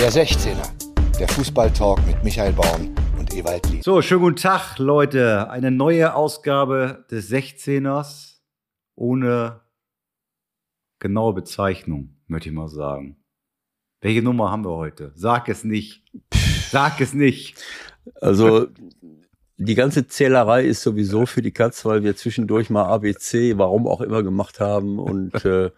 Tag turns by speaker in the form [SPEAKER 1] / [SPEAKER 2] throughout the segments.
[SPEAKER 1] Der 16er, der Fußballtalk mit Michael Baum und Ewald Lien.
[SPEAKER 2] So, schönen guten Tag, Leute. Eine neue Ausgabe des 16ers ohne genaue Bezeichnung, möchte ich mal sagen. Welche Nummer haben wir heute? Sag es nicht. Sag es nicht.
[SPEAKER 3] Also die ganze Zählerei ist sowieso für die Katz, weil wir zwischendurch mal ABC, warum auch immer, gemacht haben und äh,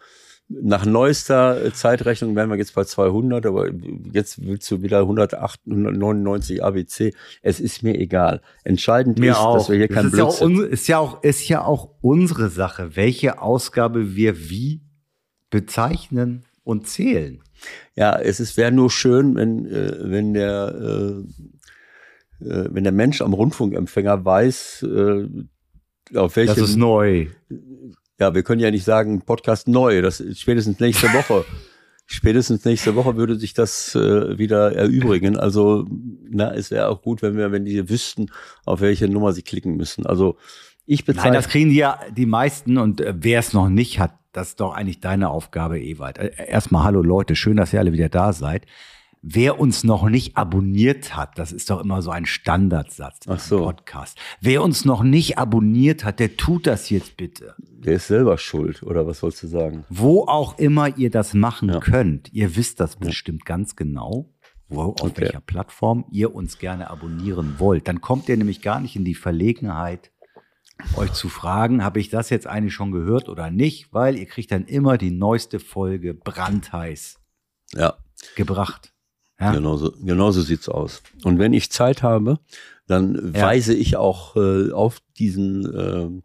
[SPEAKER 3] nach neuester Zeitrechnung wären wir jetzt bei 200, aber jetzt willst du wieder 108, 199 ABC. Es ist mir egal. Entscheidend
[SPEAKER 2] mir
[SPEAKER 3] ist,
[SPEAKER 2] auch.
[SPEAKER 3] dass wir hier
[SPEAKER 2] das
[SPEAKER 3] kein
[SPEAKER 2] ist ja, auch,
[SPEAKER 3] Blödsinn.
[SPEAKER 2] ist, ja auch, ist ja auch unsere Sache, welche Ausgabe wir wie bezeichnen und zählen.
[SPEAKER 3] Ja, es ist wäre nur schön, wenn äh, wenn der äh, äh, wenn der Mensch am Rundfunkempfänger weiß, äh, auf welchem
[SPEAKER 2] Das ist neu.
[SPEAKER 3] Ja, wir können ja nicht sagen, Podcast neu, das ist spätestens nächste Woche. spätestens nächste Woche würde sich das äh, wieder erübrigen. Also, na, es wäre auch gut, wenn wir, wenn die wüssten, auf welche Nummer sie klicken müssen. Also, ich
[SPEAKER 2] Nein,
[SPEAKER 3] bezeichne.
[SPEAKER 2] das kriegen die ja die meisten und äh, wer es noch nicht hat, das ist doch eigentlich deine Aufgabe, Ewald. Äh, Erstmal, hallo Leute, schön, dass ihr alle wieder da seid. Wer uns noch nicht abonniert hat, das ist doch immer so ein Standardsatz im
[SPEAKER 3] so.
[SPEAKER 2] Podcast. Wer uns noch nicht abonniert hat, der tut das jetzt bitte.
[SPEAKER 3] der ist selber schuld, oder was sollst du sagen?
[SPEAKER 2] Wo auch immer ihr das machen
[SPEAKER 3] Ja.
[SPEAKER 2] könnt, ihr wisst das bestimmt ganz genau, wo, auf
[SPEAKER 3] Okay.
[SPEAKER 2] welcher Plattform ihr uns gerne abonnieren wollt. Dann kommt ihr nämlich gar nicht in die Verlegenheit, euch zu fragen, habe ich das jetzt eigentlich schon gehört oder nicht, weil ihr kriegt dann immer die neueste Folge brandheiß
[SPEAKER 3] Ja,
[SPEAKER 2] gebracht. Ja?
[SPEAKER 3] genauso, genauso sieht's aus. Und wenn ich Zeit habe, dann
[SPEAKER 2] Ja.
[SPEAKER 3] weise ich auch äh, auf diesen äh,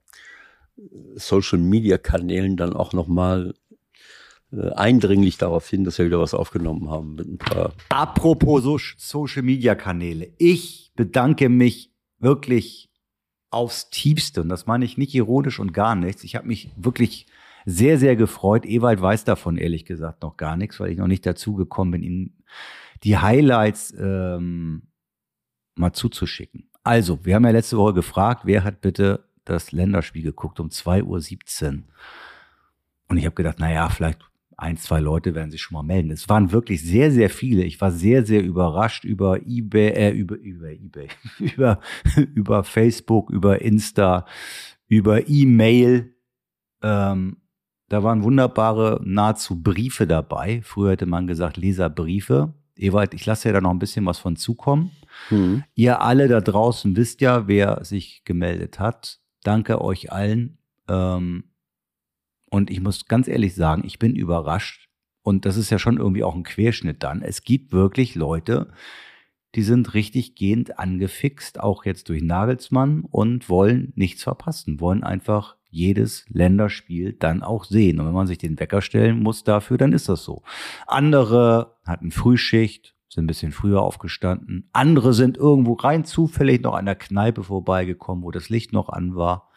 [SPEAKER 3] Social Media Kanälen dann auch nochmal äh, eindringlich darauf hin, dass wir wieder was aufgenommen haben mit ein paar
[SPEAKER 2] Apropos so Social Media Kanäle. Ich bedanke mich wirklich aufs Tiefste und das meine ich nicht ironisch und gar nichts. Ich habe mich wirklich sehr, sehr gefreut. Ewald weiß davon ehrlich gesagt noch gar nichts, weil ich noch nicht dazu gekommen bin, ihm die Highlights ähm, mal zuzuschicken. Also, wir haben ja letzte Woche gefragt, wer hat bitte das Länderspiel geguckt um 2.17 Uhr. Und ich habe gedacht, naja, vielleicht ein, zwei Leute werden sich schon mal melden. Es waren wirklich sehr, sehr viele. Ich war sehr, sehr überrascht über eBay, äh, über, über eBay, über, über Facebook, über Insta, über E-Mail. Ähm, da waren wunderbare, nahezu Briefe dabei. Früher hätte man gesagt Leserbriefe. Ewald, ich lasse ja da noch ein bisschen was von zukommen.
[SPEAKER 3] hm.
[SPEAKER 2] Ihr alle da draußen wisst ja, wer sich gemeldet hat. Danke euch allen. Ähm, und ich muss ganz ehrlich sagen, ich bin überrascht. Und das ist ja schon irgendwie auch ein Querschnitt dann. Es gibt wirklich Leute, die sind richtig gehend angefixt, auch jetzt durch Nagelsmann und wollen nichts verpassen, wollen einfach jedes Länderspiel dann auch sehen. Und wenn man sich den Wecker stellen muss dafür, dann ist das so. Andere hatten Frühschicht, sind ein bisschen früher aufgestanden. Andere sind irgendwo rein zufällig noch an der Kneipe vorbeigekommen, wo das Licht noch an war.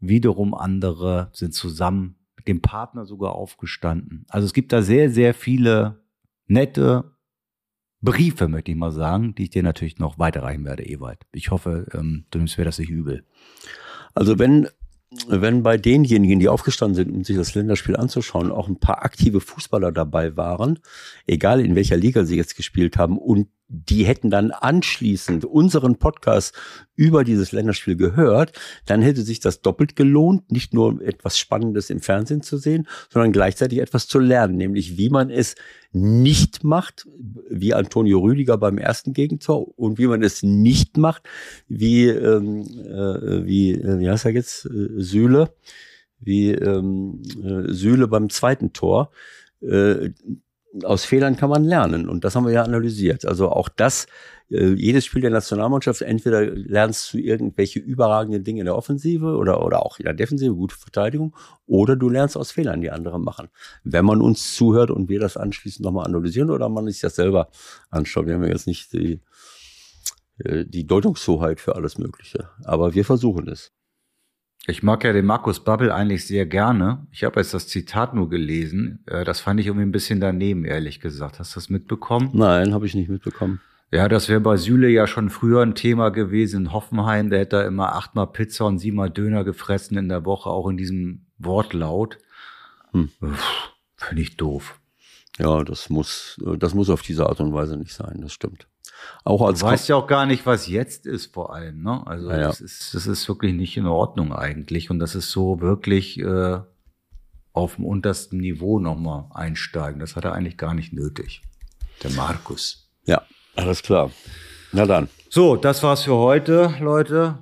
[SPEAKER 2] Wiederum andere sind zusammen mit dem Partner sogar aufgestanden. Also es gibt da sehr, sehr viele nette Briefe, möchte ich mal sagen, die ich dir natürlich noch weiterreichen werde, Ewald. Ich hoffe, ähm, du nimmst mir das nicht übel.
[SPEAKER 3] Also wenn, wenn bei denjenigen, die aufgestanden sind, um sich das Länderspiel anzuschauen, auch ein paar aktive Fußballer dabei waren, egal in welcher Liga sie jetzt gespielt haben, und die hätten dann anschließend unseren Podcast über dieses Länderspiel gehört, dann hätte sich das doppelt gelohnt, nicht nur etwas Spannendes im Fernsehen zu sehen, sondern gleichzeitig etwas zu lernen, nämlich wie man es nicht macht, wie Antonio Rüdiger beim ersten Gegentor und wie man es nicht macht, wie ähm, äh, wie äh, wie heißt er jetzt äh, Süle, wie ähm, äh, Süle beim zweiten Tor. Aus Fehlern kann man lernen und das haben wir ja analysiert. Also auch das, äh, jedes Spiel der Nationalmannschaft, entweder lernst du irgendwelche überragenden Dinge in der Offensive oder, oder auch in der Defensive, gute Verteidigung, oder du lernst aus Fehlern, die andere machen. Wenn man uns zuhört und wir das anschließend nochmal analysieren oder man sich das selber anschaut. Wir haben ja jetzt nicht die, äh, die Deutungshoheit für alles Mögliche, aber wir versuchen es.
[SPEAKER 2] Ich mag ja den Markus Babbel eigentlich sehr gerne. Ich habe jetzt das Zitat nur gelesen. Äh, Das fand ich irgendwie ein bisschen daneben, ehrlich gesagt. Hast du das mitbekommen?
[SPEAKER 3] Nein, habe ich nicht mitbekommen.
[SPEAKER 2] Ja, das wäre bei Süle ja schon früher ein Thema gewesen. In Hoffenheim, der hätte da immer achtmal Pizza und siebenmal Döner gefressen in der Woche, auch in diesem Wortlaut.
[SPEAKER 3] Hm.
[SPEAKER 2] Finde ich doof.
[SPEAKER 3] Ja, das muss, das muss auf diese Art und Weise nicht sein, das stimmt. Auch als
[SPEAKER 2] du weißt ja auch gar nicht, was jetzt ist vor allem. Ne? Also
[SPEAKER 3] Ja, ja.
[SPEAKER 2] das, ist, das ist wirklich nicht in Ordnung eigentlich. Und das ist so wirklich äh, auf dem untersten Niveau nochmal einsteigen. Das hat er eigentlich gar nicht nötig. Der Markus.
[SPEAKER 3] Ja, alles klar. Na dann.
[SPEAKER 2] So, das war's für heute, Leute.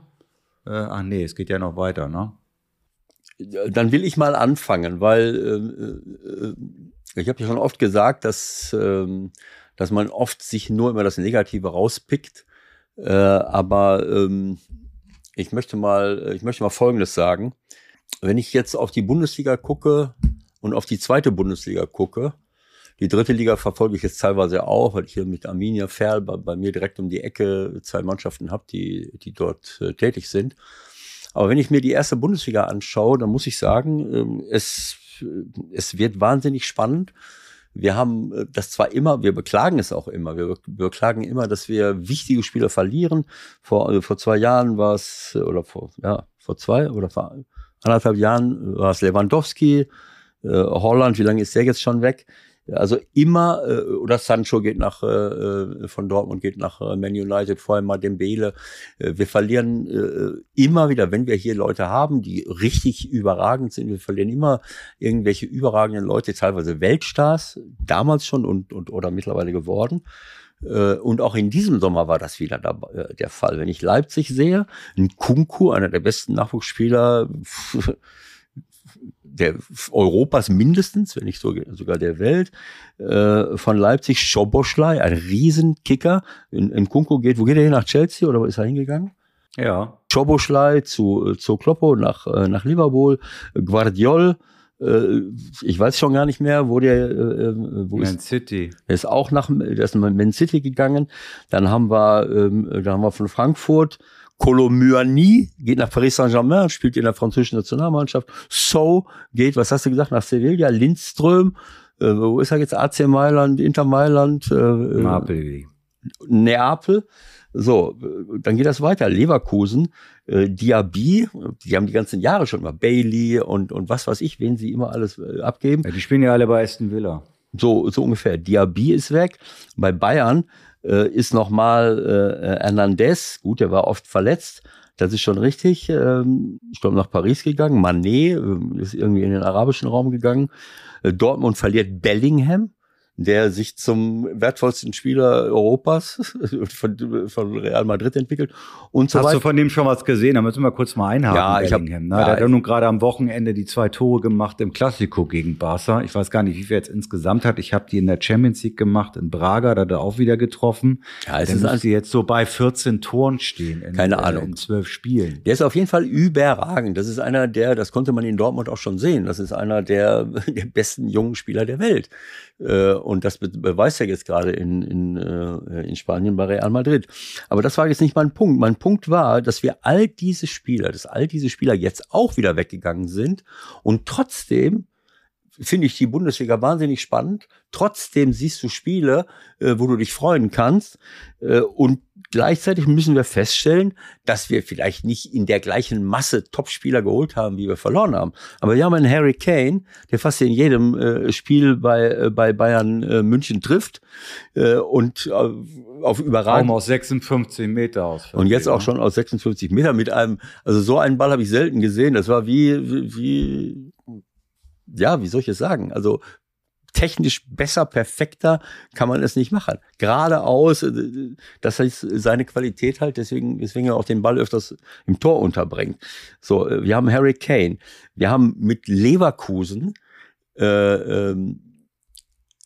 [SPEAKER 2] Äh, ach nee, es geht ja noch weiter, ne?
[SPEAKER 3] Dann will ich mal anfangen, weil äh, äh, ich habe ja schon oft gesagt, dass, ähm, dass man oft sich nur immer das Negative rauspickt. Äh, aber ähm, ich möchte mal, ich möchte mal Folgendes sagen. Wenn ich jetzt auf die Bundesliga gucke und auf die zweite Bundesliga gucke, die dritte Liga verfolge ich jetzt teilweise auch, weil ich hier mit Arminia Ferl bei, bei mir direkt um die Ecke zwei Mannschaften habe, die, die dort äh, tätig sind. Aber wenn ich mir die erste Bundesliga anschaue, dann muss ich sagen, ähm, es, es wird wahnsinnig spannend. Wir haben äh, das zwar immer, wir beklagen es auch immer, wir beklagen immer, dass wir wichtige Spieler verlieren. Vor, äh, vor zwei Jahren war es, äh, oder vor, ja, vor zwei oder vor anderthalb Jahren war es Lewandowski, äh, Holland, wie lange ist der jetzt schon weg? Also immer, äh, oder Sancho geht nach, äh, von Dortmund geht nach äh, Man United, vorher mal Dembele. Äh, wir verlieren äh, immer wieder, wenn wir hier Leute haben, die richtig überragend sind, wir verlieren immer irgendwelche überragenden Leute, teilweise Weltstars, damals schon und, und oder mittlerweile geworden. Äh, Und auch in diesem Sommer war das wieder äh, der Fall. Wenn ich Leipzig sehe, ein Kunku, einer der besten Nachwuchsspieler der Europas mindestens, wenn nicht so, sogar der Welt, äh, von Leipzig, Schoboschlei, ein Riesenkicker. In, in Kunku geht, wo geht er hin? Nach Chelsea oder wo ist er hingegangen?
[SPEAKER 2] Ja.
[SPEAKER 3] Schoboschlei zu, zu Kloppo nach, äh, nach Liverpool, Guardiol, äh, ich weiß schon gar nicht mehr, wo der, äh, wo
[SPEAKER 2] Man
[SPEAKER 3] ist,
[SPEAKER 2] City.
[SPEAKER 3] er ist auch nach, der ist nach Man City gegangen. Dann haben wir, ähm, dann haben wir von Frankfurt Colomyani geht nach Paris Saint-Germain, spielt in der französischen Nationalmannschaft. So geht, was hast du gesagt, nach Sevilla. Lindström, äh, wo ist er jetzt? AC Mailand, Inter Mailand, äh, äh,
[SPEAKER 2] Napoli.
[SPEAKER 3] Neapel. So, äh, dann geht das weiter. Leverkusen, äh, Diaby, die haben die ganzen Jahre schon mal Bailey und, und was weiß ich, wen sie immer alles äh, abgeben.
[SPEAKER 2] Ja, die spielen ja alle bei Aston Villa.
[SPEAKER 3] So, so ungefähr. Diaby ist weg. Bei Bayern äh, ist nochmal äh, Hernandez. Gut, der war oft verletzt. Das ist schon richtig. Ähm, ich glaube, nach Paris gegangen. Manet äh, ist irgendwie in den arabischen Raum gegangen. Äh, Dortmund verliert Bellingham, der sich zum wertvollsten Spieler Europas von, von Real Madrid entwickelt und so
[SPEAKER 2] Hast
[SPEAKER 3] weiter.
[SPEAKER 2] du von dem schon was gesehen? Da müssen wir kurz mal einhaken.
[SPEAKER 3] Ja, ich hab-
[SPEAKER 2] ne?
[SPEAKER 3] ja,
[SPEAKER 2] Der hat ja nun gerade am Wochenende die zwei Tore gemacht im Klassiko gegen Barca. Ich weiß gar nicht, wie viel er jetzt insgesamt hat. Ich habe die in der Champions League gemacht in Braga, da hat er auch wieder getroffen.
[SPEAKER 3] Ja, es
[SPEAKER 2] Der
[SPEAKER 3] ist
[SPEAKER 2] müsste jetzt so bei 14 Toren stehen in,
[SPEAKER 3] Keine
[SPEAKER 2] äh,
[SPEAKER 3] Ahnung.
[SPEAKER 2] in zwölf Spielen.
[SPEAKER 3] Der ist auf jeden Fall überragend. Das ist einer der, das konnte man in Dortmund auch schon sehen. Das ist einer der, der besten jungen Spieler der Welt. Und das be- beweist er jetzt gerade in, in, äh, in Spanien bei Real Madrid. Aber das war jetzt nicht mein Punkt. Mein Punkt war, dass wir all diese Spieler, dass all diese Spieler jetzt auch wieder weggegangen sind und trotzdem finde ich die Bundesliga wahnsinnig spannend. Trotzdem siehst du Spiele, äh, wo du dich freuen kannst. Äh, und gleichzeitig müssen wir feststellen, dass wir vielleicht nicht in der gleichen Masse Topspieler geholt haben, wie wir verloren haben. Aber wir haben einen Harry Kane, der fast in jedem äh, Spiel bei, äh, bei Bayern äh, München trifft äh, und äh, auf überragend.
[SPEAKER 2] aus 56 Meter aus.
[SPEAKER 3] Und jetzt auch schon aus 56 Meter mit einem, also so einen Ball habe ich selten gesehen. Das war wie, wie, wie ja, wie soll ich es sagen? Also technisch besser, perfekter kann man es nicht machen. Geradeaus, äh, das heißt seine Qualität halt, deswegen, deswegen er auch den Ball öfters im Tor unterbringt. So, äh, wir haben Harry Kane, wir haben mit Leverkusen, äh, ähm,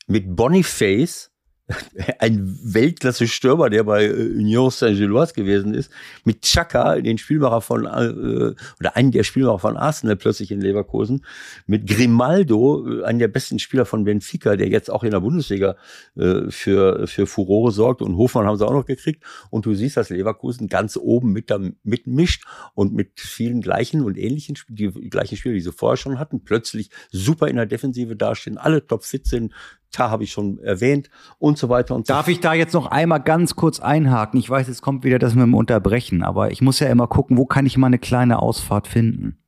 [SPEAKER 3] mit Boniface, ein Weltklasse-Stürmer, der bei äh, Union Saint-Gilloise gewesen ist, mit Chaka, den Spielmacher von, äh, oder einen der Spielmacher von Arsenal plötzlich in Leverkusen, mit Grimaldo, äh, einen der besten Spieler von Benfica, der jetzt auch in der Bundesliga äh, für, für Furore sorgt. Und Hofmann haben sie auch noch gekriegt. Und du siehst, dass Leverkusen ganz oben mit da, mitmischt und mit vielen gleichen und ähnlichen, die gleichen Spieler, die sie vorher schon hatten, plötzlich super in der Defensive dastehen, alle topfit sind, Ta habe ich schon erwähnt und so weiter und so
[SPEAKER 2] Darf ich da jetzt noch einmal ganz kurz einhaken? Ich weiß, jetzt kommt wieder das mit dem Unterbrechen, aber ich muss ja immer gucken, wo kann ich mal eine kleine Ausfahrt finden?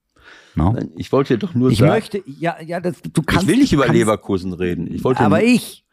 [SPEAKER 2] No?
[SPEAKER 3] Ich wollte doch nur
[SPEAKER 2] ich
[SPEAKER 3] sagen.
[SPEAKER 2] möchte, ja, ja, das, du kannst.
[SPEAKER 3] ich will nicht über
[SPEAKER 2] kannst,
[SPEAKER 3] Leverkusen reden. Ich wollte
[SPEAKER 2] Aber
[SPEAKER 3] nur,
[SPEAKER 2] ich.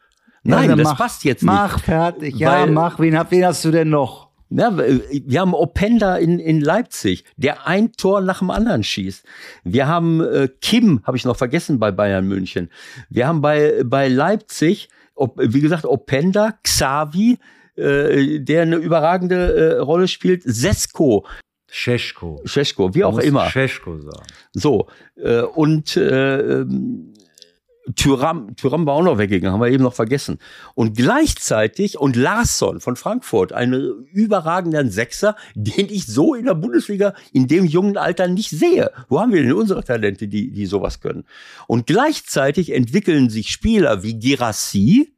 [SPEAKER 3] Nein,
[SPEAKER 2] dann
[SPEAKER 3] das
[SPEAKER 2] mach,
[SPEAKER 3] passt jetzt
[SPEAKER 2] Mach
[SPEAKER 3] nicht.
[SPEAKER 2] fertig. Ja,
[SPEAKER 3] Weil-
[SPEAKER 2] mach. Wen, wen hast du denn noch?
[SPEAKER 3] Ja, wir haben Openda in, in Leipzig, der ein Tor nach dem anderen schießt. Wir haben äh, Kim, habe ich noch vergessen bei Bayern München. Wir haben bei, bei Leipzig, ob, wie gesagt, Openda, Xavi, äh, der eine überragende äh, Rolle spielt, Sesko,
[SPEAKER 2] Scheschko.
[SPEAKER 3] Scheschko, wie auch immer.
[SPEAKER 2] Scheschko sagen.
[SPEAKER 3] So, äh, und äh, ähm, Tyram, Tyram war auch noch weggegangen, haben wir eben noch vergessen. Und gleichzeitig, und Larsson von Frankfurt, einen überragenden Sechser, den ich so in der Bundesliga in dem jungen Alter nicht sehe. Wo haben wir denn unsere Talente, die, die sowas können? Und gleichzeitig entwickeln sich Spieler wie Girassi,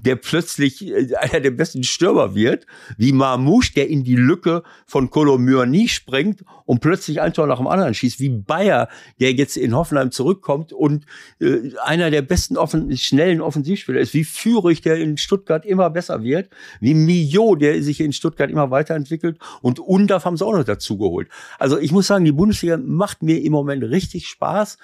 [SPEAKER 3] der plötzlich äh, einer der besten Stürmer wird, wie Marmouche, der in die Lücke von Kolomyani springt und plötzlich ein Tor nach dem anderen schießt, wie Bayer, der jetzt in Hoffenheim zurückkommt und äh, einer der besten offen schnellen Offensivspieler ist, wie Führig, der in Stuttgart immer besser wird, wie Mio, der sich in Stuttgart immer weiterentwickelt und Undaf haben sie auch noch dazu geholt. Also ich muss sagen, die Bundesliga macht mir im Moment richtig Spaß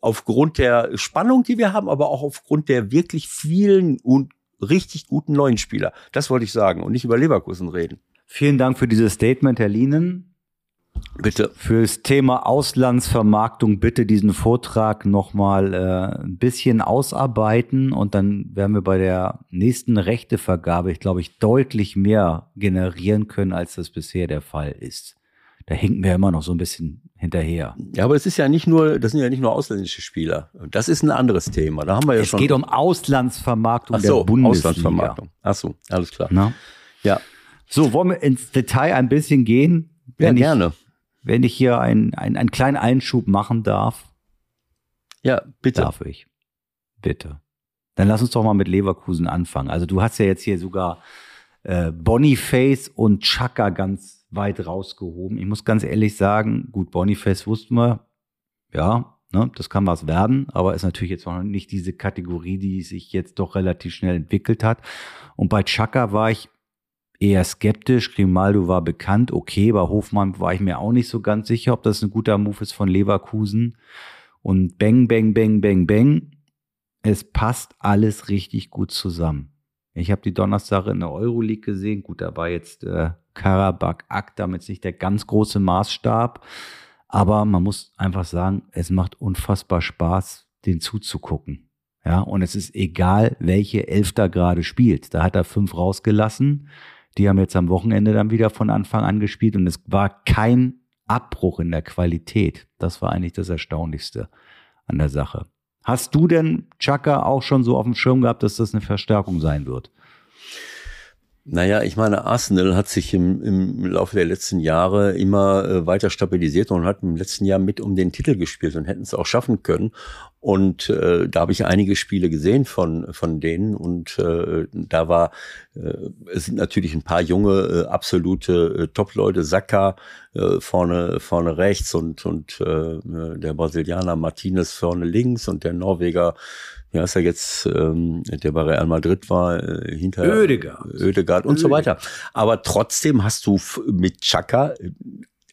[SPEAKER 3] aufgrund der Spannung, die wir haben, aber auch aufgrund der wirklich vielen und richtig guten neuen Spieler. Das wollte ich sagen und nicht über Leverkusen reden.
[SPEAKER 2] Vielen Dank für dieses Statement, Herr Lienen.
[SPEAKER 3] Bitte.
[SPEAKER 2] Fürs Thema Auslandsvermarktung bitte diesen Vortrag nochmal äh, ein bisschen ausarbeiten und dann werden wir bei der nächsten Rechtevergabe, ich glaube, ich deutlich mehr generieren können, als das bisher der Fall ist. Da hinken wir immer noch so ein bisschen hinterher.
[SPEAKER 3] Ja, aber es ist ja nicht nur, das sind ja nicht nur ausländische Spieler. Das ist ein anderes Thema. Da haben wir ja
[SPEAKER 2] Es
[SPEAKER 3] schon.
[SPEAKER 2] geht um Auslandsvermarktung
[SPEAKER 3] Ach so,
[SPEAKER 2] der Bundesliga.
[SPEAKER 3] Auslandsvermarktung. Ach so, alles klar.
[SPEAKER 2] Na?
[SPEAKER 3] Ja,
[SPEAKER 2] So, wollen wir ins Detail ein bisschen gehen?
[SPEAKER 3] ja
[SPEAKER 2] Wenn ich,
[SPEAKER 3] gerne.
[SPEAKER 2] wenn ich hier einen, einen, einen kleinen Einschub machen darf,
[SPEAKER 3] Ja, bitte.
[SPEAKER 2] darf ich. Bitte. Dann lass uns doch mal mit Leverkusen anfangen. Also du hast ja jetzt hier sogar äh, Boniface und Chaka ganz weit rausgehoben. Ich muss ganz ehrlich sagen, gut, Boniface wussten wir, ja, ne, das kann was werden, aber ist natürlich jetzt noch nicht diese Kategorie, die sich jetzt doch relativ schnell entwickelt hat. Und bei Chaka war ich eher skeptisch. Grimaldo war bekannt, okay, bei Hofmann war ich mir auch nicht so ganz sicher, ob das ein guter Move ist von Leverkusen. Und bang, bang, bang, bang, bang. Es passt alles richtig gut zusammen. Ich habe die Donnerstag in der Euroleague gesehen. Gut, da war jetzt äh, Karabakh Akt damit nicht der ganz große Maßstab. Aber man muss einfach sagen, es macht unfassbar Spaß, den zuzugucken. Ja, und es ist egal, welche Elf da gerade spielt. Da hat er fünf rausgelassen. Die haben jetzt am Wochenende dann wieder von Anfang an gespielt und es war kein Abbruch in der Qualität. Das war eigentlich das Erstaunlichste an der Sache. Hast du denn Chaka auch schon so auf dem Schirm gehabt, dass das eine Verstärkung sein wird?
[SPEAKER 3] Naja, ich meine, Arsenal hat sich im, im Laufe der letzten Jahre immer äh, weiter stabilisiert und hat im letzten Jahr mit um den Titel gespielt und hätten es auch schaffen können. Und äh, da habe ich einige Spiele gesehen von, von denen und äh, da war, äh, es sind natürlich ein paar junge, äh, absolute äh, Top-Leute, Saka äh, vorne, vorne rechts und, und äh, der Brasilianer Martinez vorne links und der Norweger ja, ist er jetzt, ähm, der bei Real Madrid war, äh, hinter
[SPEAKER 2] Oedegaard.
[SPEAKER 3] Oedegaard und so weiter. Aber trotzdem hast du mit Chaka äh,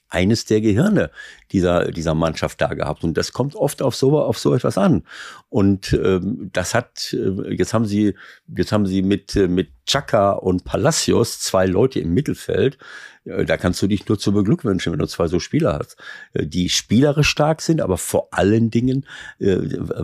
[SPEAKER 3] eines der Gehirne dieser, dieser Mannschaft da gehabt. Und das kommt oft auf so, auf so etwas an. Und ähm, das hat, äh, jetzt haben sie, jetzt haben sie mit, äh, mit Chaka und Palacios zwei Leute im Mittelfeld. Äh, Da kannst du dich nur zu beglückwünschen, wenn du zwei so Spieler hast, äh, die spielerisch stark sind, aber vor allen Dingen, äh,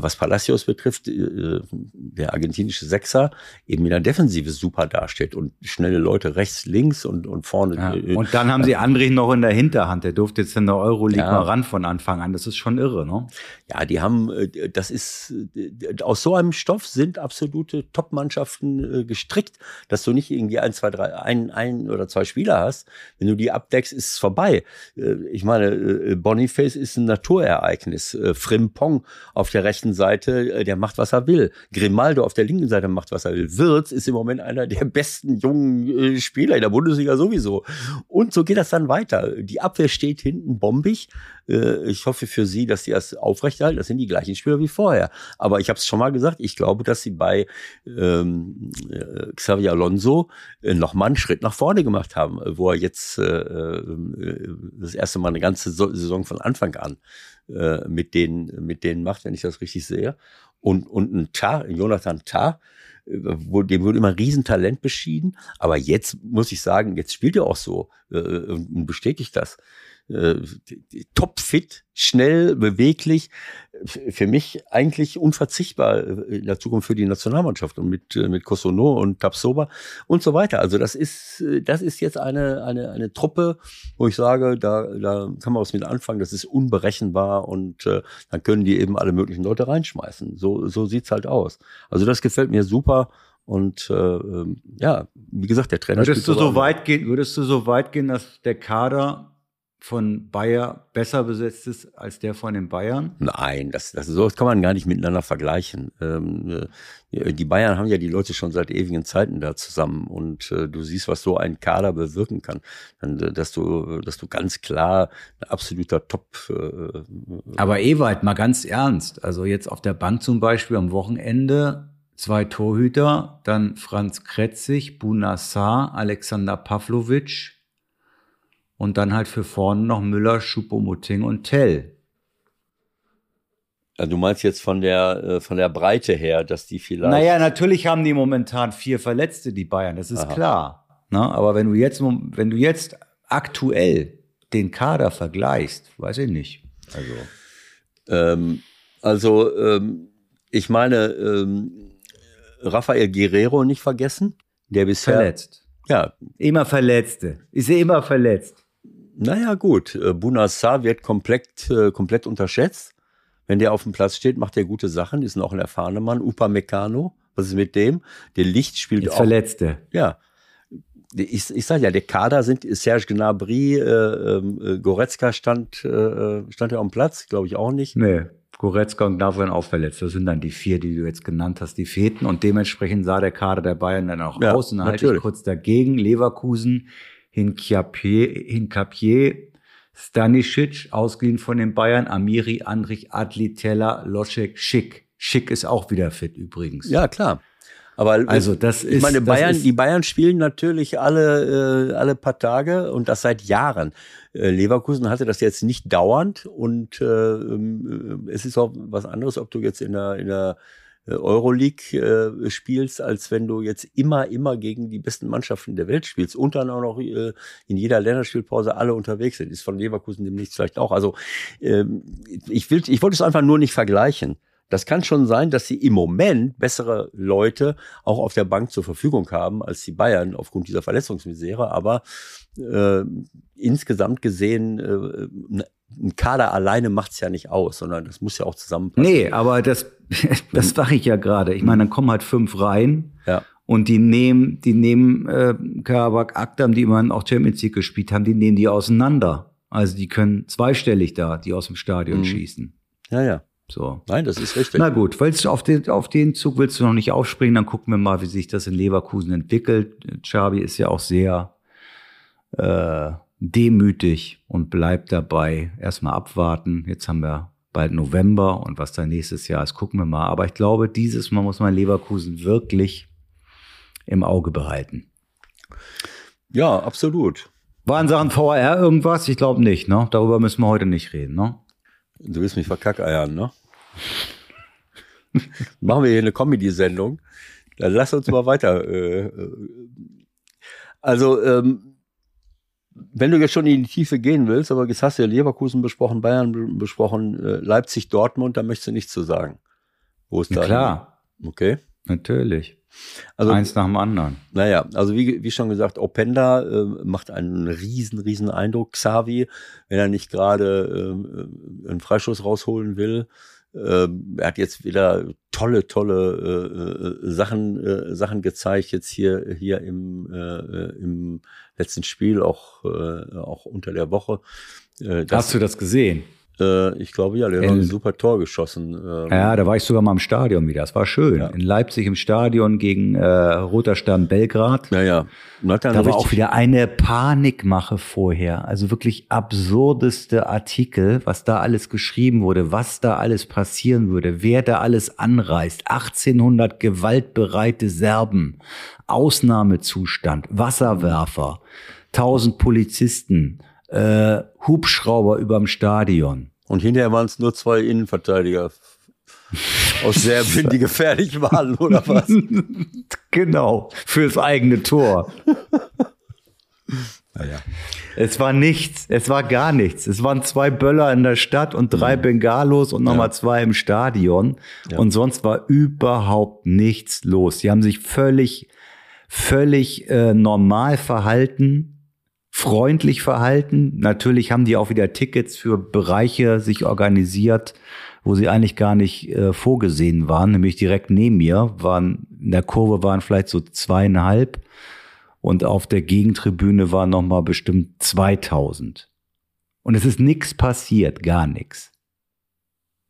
[SPEAKER 3] was Palacios betrifft, der argentinische Sechser eben in der Defensive super dasteht und schnelle Leute rechts, links und, und vorne.
[SPEAKER 2] Ja. Und dann haben sie Andrich noch in der Hinterhand. Der durfte jetzt in der Euroleague
[SPEAKER 3] Ja.
[SPEAKER 2] Mal ran von Anfang an. Das ist schon irre, ne?
[SPEAKER 3] Ja, die haben, äh, das ist, äh, aus so einem Stoff sind absolute Top-Mannschaften äh, gestrickt, dass du nicht irgendwie ein, zwei, drei, ein, ein oder zwei Spieler hast. Wenn du die abdeckst, ist es vorbei. Ich meine, Boniface ist ein Naturereignis. Frimpong auf der rechten Seite, der macht, was er will. Grimaldo auf der linken Seite macht, was er will. Wirtz ist im Moment einer der besten jungen Spieler in der Bundesliga sowieso. Und so geht das dann weiter. Die Abwehr steht hinten bombig. Äh, ich hoffe für sie, dass sie das aufrechterhalten. Das sind die gleichen Spieler wie vorher. Aber ich habe es schon mal gesagt, ich glaube, dass sie bei ähm, äh, Xavier Alonso äh, noch mal einen Schritt nach vorne gemacht haben, wo er jetzt äh, das erste Mal eine ganze Saison von Anfang an äh, mit denen mit denen macht, wenn ich das richtig sehe. Und und ein Tar, Jonathan Tar, wo, dem wurde immer ein Riesentalent beschieden. Aber jetzt muss ich sagen, jetzt spielt er auch so äh, und bestätigt das äh, topfit, schnell, beweglich. Für mich eigentlich unverzichtbar in der Zukunft für die Nationalmannschaft und mit, äh, mit Kosono und Tapsoba und so weiter. Also das ist, das ist jetzt eine, eine, eine Truppe, wo ich sage, da, da kann man was mit anfangen. Das ist unberechenbar und äh, dann können die eben alle möglichen Leute reinschmeißen. So, so sieht's halt aus. Also das gefällt mir super. Und äh, ähm, ja, wie gesagt, der Trainer.
[SPEAKER 2] Würdest du so weit gehen, würdest du so weit gehen, dass der Kader von Bayer besser besetzt ist als der von den Bayern?
[SPEAKER 3] Nein, das, das, so kann man gar nicht miteinander vergleichen. Ähm, äh, die Bayern haben ja die Leute schon seit ewigen Zeiten da zusammen und äh, du siehst, was so ein Kader bewirken kann. Dann, äh, dass du, dass du ganz klar ein absoluter Top. Äh,
[SPEAKER 2] Aber Ewald, mal ganz ernst. Also jetzt auf der Bank zum Beispiel am Wochenende zwei Torhüter, dann Franz Kretzig, Bunassar, Alexander Pavlovic, und dann halt für vorne noch Müller, Schupomutting und Tell.
[SPEAKER 3] Ja, du meinst jetzt von der, äh, von der Breite her, dass die vielleicht.
[SPEAKER 2] Naja, natürlich haben die momentan vier Verletzte, die Bayern, das ist Aha. klar. Ne? Aber wenn du jetzt, wenn du jetzt aktuell den Kader vergleichst, weiß ich nicht.
[SPEAKER 3] Also, ähm, also ähm, ich meine, ähm, Rafael Guerrero nicht vergessen, der bisher.
[SPEAKER 2] Verletzt. Ja. Immer Verletzte. Ist er immer verletzt.
[SPEAKER 3] Naja, gut. Äh, Bunassar wird komplett, äh, komplett unterschätzt. Wenn der auf dem Platz steht, macht er gute Sachen, ist noch ein erfahrener Mann. Upa Meccano, was ist mit dem? Der Licht spielt
[SPEAKER 2] Jetzt auch. Verletzte.
[SPEAKER 3] Ja. Ich, ich sage ja, der Kader sind Serge Gnabry, äh, äh, Goretzka stand, äh, stand er am Platz, glaube ich auch nicht.
[SPEAKER 2] Nee, Goretzka und Gnabry auch verletzt. Das sind dann die vier, die du jetzt genannt hast, die fehlten. Und dementsprechend sah der Kader der Bayern dann auch ja, aus. Und dann halte ich kurz dagegen. Leverkusen Hinkapier, Stanisic, ausgeliehen von den Bayern, Amiri, Andrich, Adli, Teller, Loschek, Schick. Schick ist auch wieder fit übrigens.
[SPEAKER 3] Ja, klar. Aber
[SPEAKER 2] also das ist,
[SPEAKER 3] ich meine, Bayern, die Bayern spielen natürlich alle, äh, alle paar Tage und das seit Jahren. Äh, Leverkusen hatte das jetzt nicht dauernd und äh, ähm, es ist auch was anderes, ob du jetzt in der, in der äh, Euroleague äh, spielst, als wenn du jetzt immer, immer gegen die besten Mannschaften der Welt spielst und dann auch noch äh, in jeder Länderspielpause alle unterwegs sind. Ist von Leverkusen demnächst vielleicht auch. Also ähm, ich will, ich wollte es einfach nur nicht vergleichen. Das kann schon sein, dass sie im Moment bessere Leute auch auf der Bank zur Verfügung haben als die Bayern aufgrund dieser Verletzungsmisere. Aber äh, insgesamt gesehen äh, ein Kader alleine macht's ja nicht aus, sondern das muss ja auch zusammenpassen.
[SPEAKER 2] Nee, aber das, das sage ich ja gerade. Ich meine, dann kommen halt fünf rein.
[SPEAKER 3] Ja.
[SPEAKER 2] Und die nehmen, die nehmen äh, Karabakh Akdam, die immer auch Champions League gespielt haben, die nehmen die auseinander. Also die können zweistellig da, die aus dem Stadion mhm. schießen.
[SPEAKER 3] Ja, ja.
[SPEAKER 2] So.
[SPEAKER 3] Nein, das ist richtig.
[SPEAKER 2] Na gut, willst du auf den, auf den Zug willst du noch nicht aufspringen, dann gucken wir mal, wie sich das in Leverkusen entwickelt. Xabi ist ja auch sehr äh, demütig und bleibt dabei. Erstmal abwarten. Jetzt haben wir bald November und was da nächstes Jahr ist, gucken wir mal. Aber ich glaube, dieses Mal muss man Leverkusen wirklich im Auge behalten.
[SPEAKER 3] Ja, absolut.
[SPEAKER 2] War in Sachen VR irgendwas? Ich glaube nicht, ne? Darüber müssen wir heute nicht reden, ne?
[SPEAKER 3] Du willst mich verkackeiern, ne? Machen wir hier eine Comedy-Sendung. Dann lass uns mal weiter. Äh, äh also, ähm, wenn du jetzt schon in die Tiefe gehen willst, aber jetzt hast du ja Leverkusen besprochen, Bayern besprochen, äh, Leipzig, Dortmund, da möchtest du nichts zu sagen.
[SPEAKER 2] Wo ist da? Klar.
[SPEAKER 3] Okay.
[SPEAKER 2] Natürlich. Also, Eins nach dem anderen.
[SPEAKER 3] Naja, also wie, wie schon gesagt, Openda äh, macht einen riesen, riesen Eindruck. Xavi, wenn er nicht gerade äh, einen Freischuss rausholen will, ähm, er hat jetzt wieder tolle, tolle äh, äh, Sachen, äh, Sachen gezeigt, jetzt hier, hier im, äh, im letzten Spiel, auch, äh, auch unter der Woche.
[SPEAKER 2] Äh, Hast du das gesehen?
[SPEAKER 3] Äh, ich glaube ja, der hat ein super Tor geschossen.
[SPEAKER 2] Ähm. Ja, da war ich sogar mal im Stadion wieder. Das war schön. Ja. In Leipzig im Stadion gegen äh, Roter Stern Belgrad.
[SPEAKER 3] Ja, ja.
[SPEAKER 2] Da war auch wieder eine Panikmache vorher. Also wirklich absurdeste Artikel, was da alles geschrieben wurde, was da alles passieren würde, wer da alles anreist. 1800 gewaltbereite Serben, Ausnahmezustand, Wasserwerfer, 1000 Polizisten, äh, Hubschrauber überm Stadion.
[SPEAKER 3] Und hinterher waren es nur zwei Innenverteidiger aus Serbien, die gefährlich waren, oder was?
[SPEAKER 2] genau, fürs eigene Tor. Naja. Es war nichts, es war gar nichts. Es waren zwei Böller in der Stadt und drei mhm. Bengalos und nochmal ja. zwei im Stadion. Ja. Und sonst war überhaupt nichts los. Sie haben sich völlig, völlig äh, normal verhalten freundlich verhalten. Natürlich haben die auch wieder Tickets für Bereiche sich organisiert, wo sie eigentlich gar nicht äh, vorgesehen waren, nämlich direkt neben mir waren in der Kurve waren vielleicht so zweieinhalb und auf der Gegentribüne waren noch mal bestimmt 2000. Und es ist nichts passiert, gar nichts.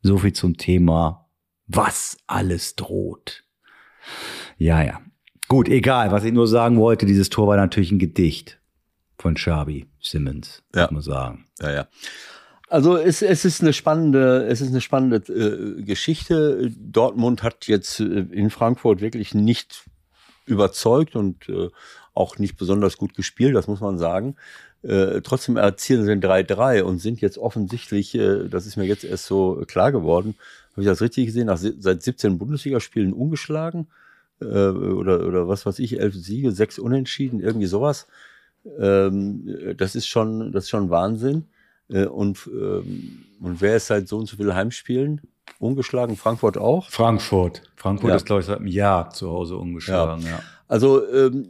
[SPEAKER 2] So viel zum Thema, was alles droht. Ja, ja. Gut, egal. Was ich nur sagen wollte, dieses Tor war natürlich ein Gedicht von Schabi Simmons, ja. muss man sagen.
[SPEAKER 3] Ja, ja. Also es, es ist eine spannende, es ist eine spannende äh, Geschichte. Dortmund hat jetzt äh, in Frankfurt wirklich nicht überzeugt und äh, auch nicht besonders gut gespielt, das muss man sagen. Äh, trotzdem erzielen sie ein 3-3 und sind jetzt offensichtlich, äh, das ist mir jetzt erst so klar geworden, habe ich das richtig gesehen, nach, seit 17 Bundesligaspielen ungeschlagen äh, oder, oder was weiß ich, elf Siege, sechs Unentschieden, irgendwie sowas. Ähm, das ist schon, das ist schon Wahnsinn. Äh, und, ähm, und wer ist seit so und so vielen Heimspielen? Ungeschlagen, Frankfurt auch?
[SPEAKER 2] Frankfurt. Frankfurt ja. ist, glaube ich, seit einem Jahr zu Hause ungeschlagen, ja. ja.
[SPEAKER 3] Also ähm,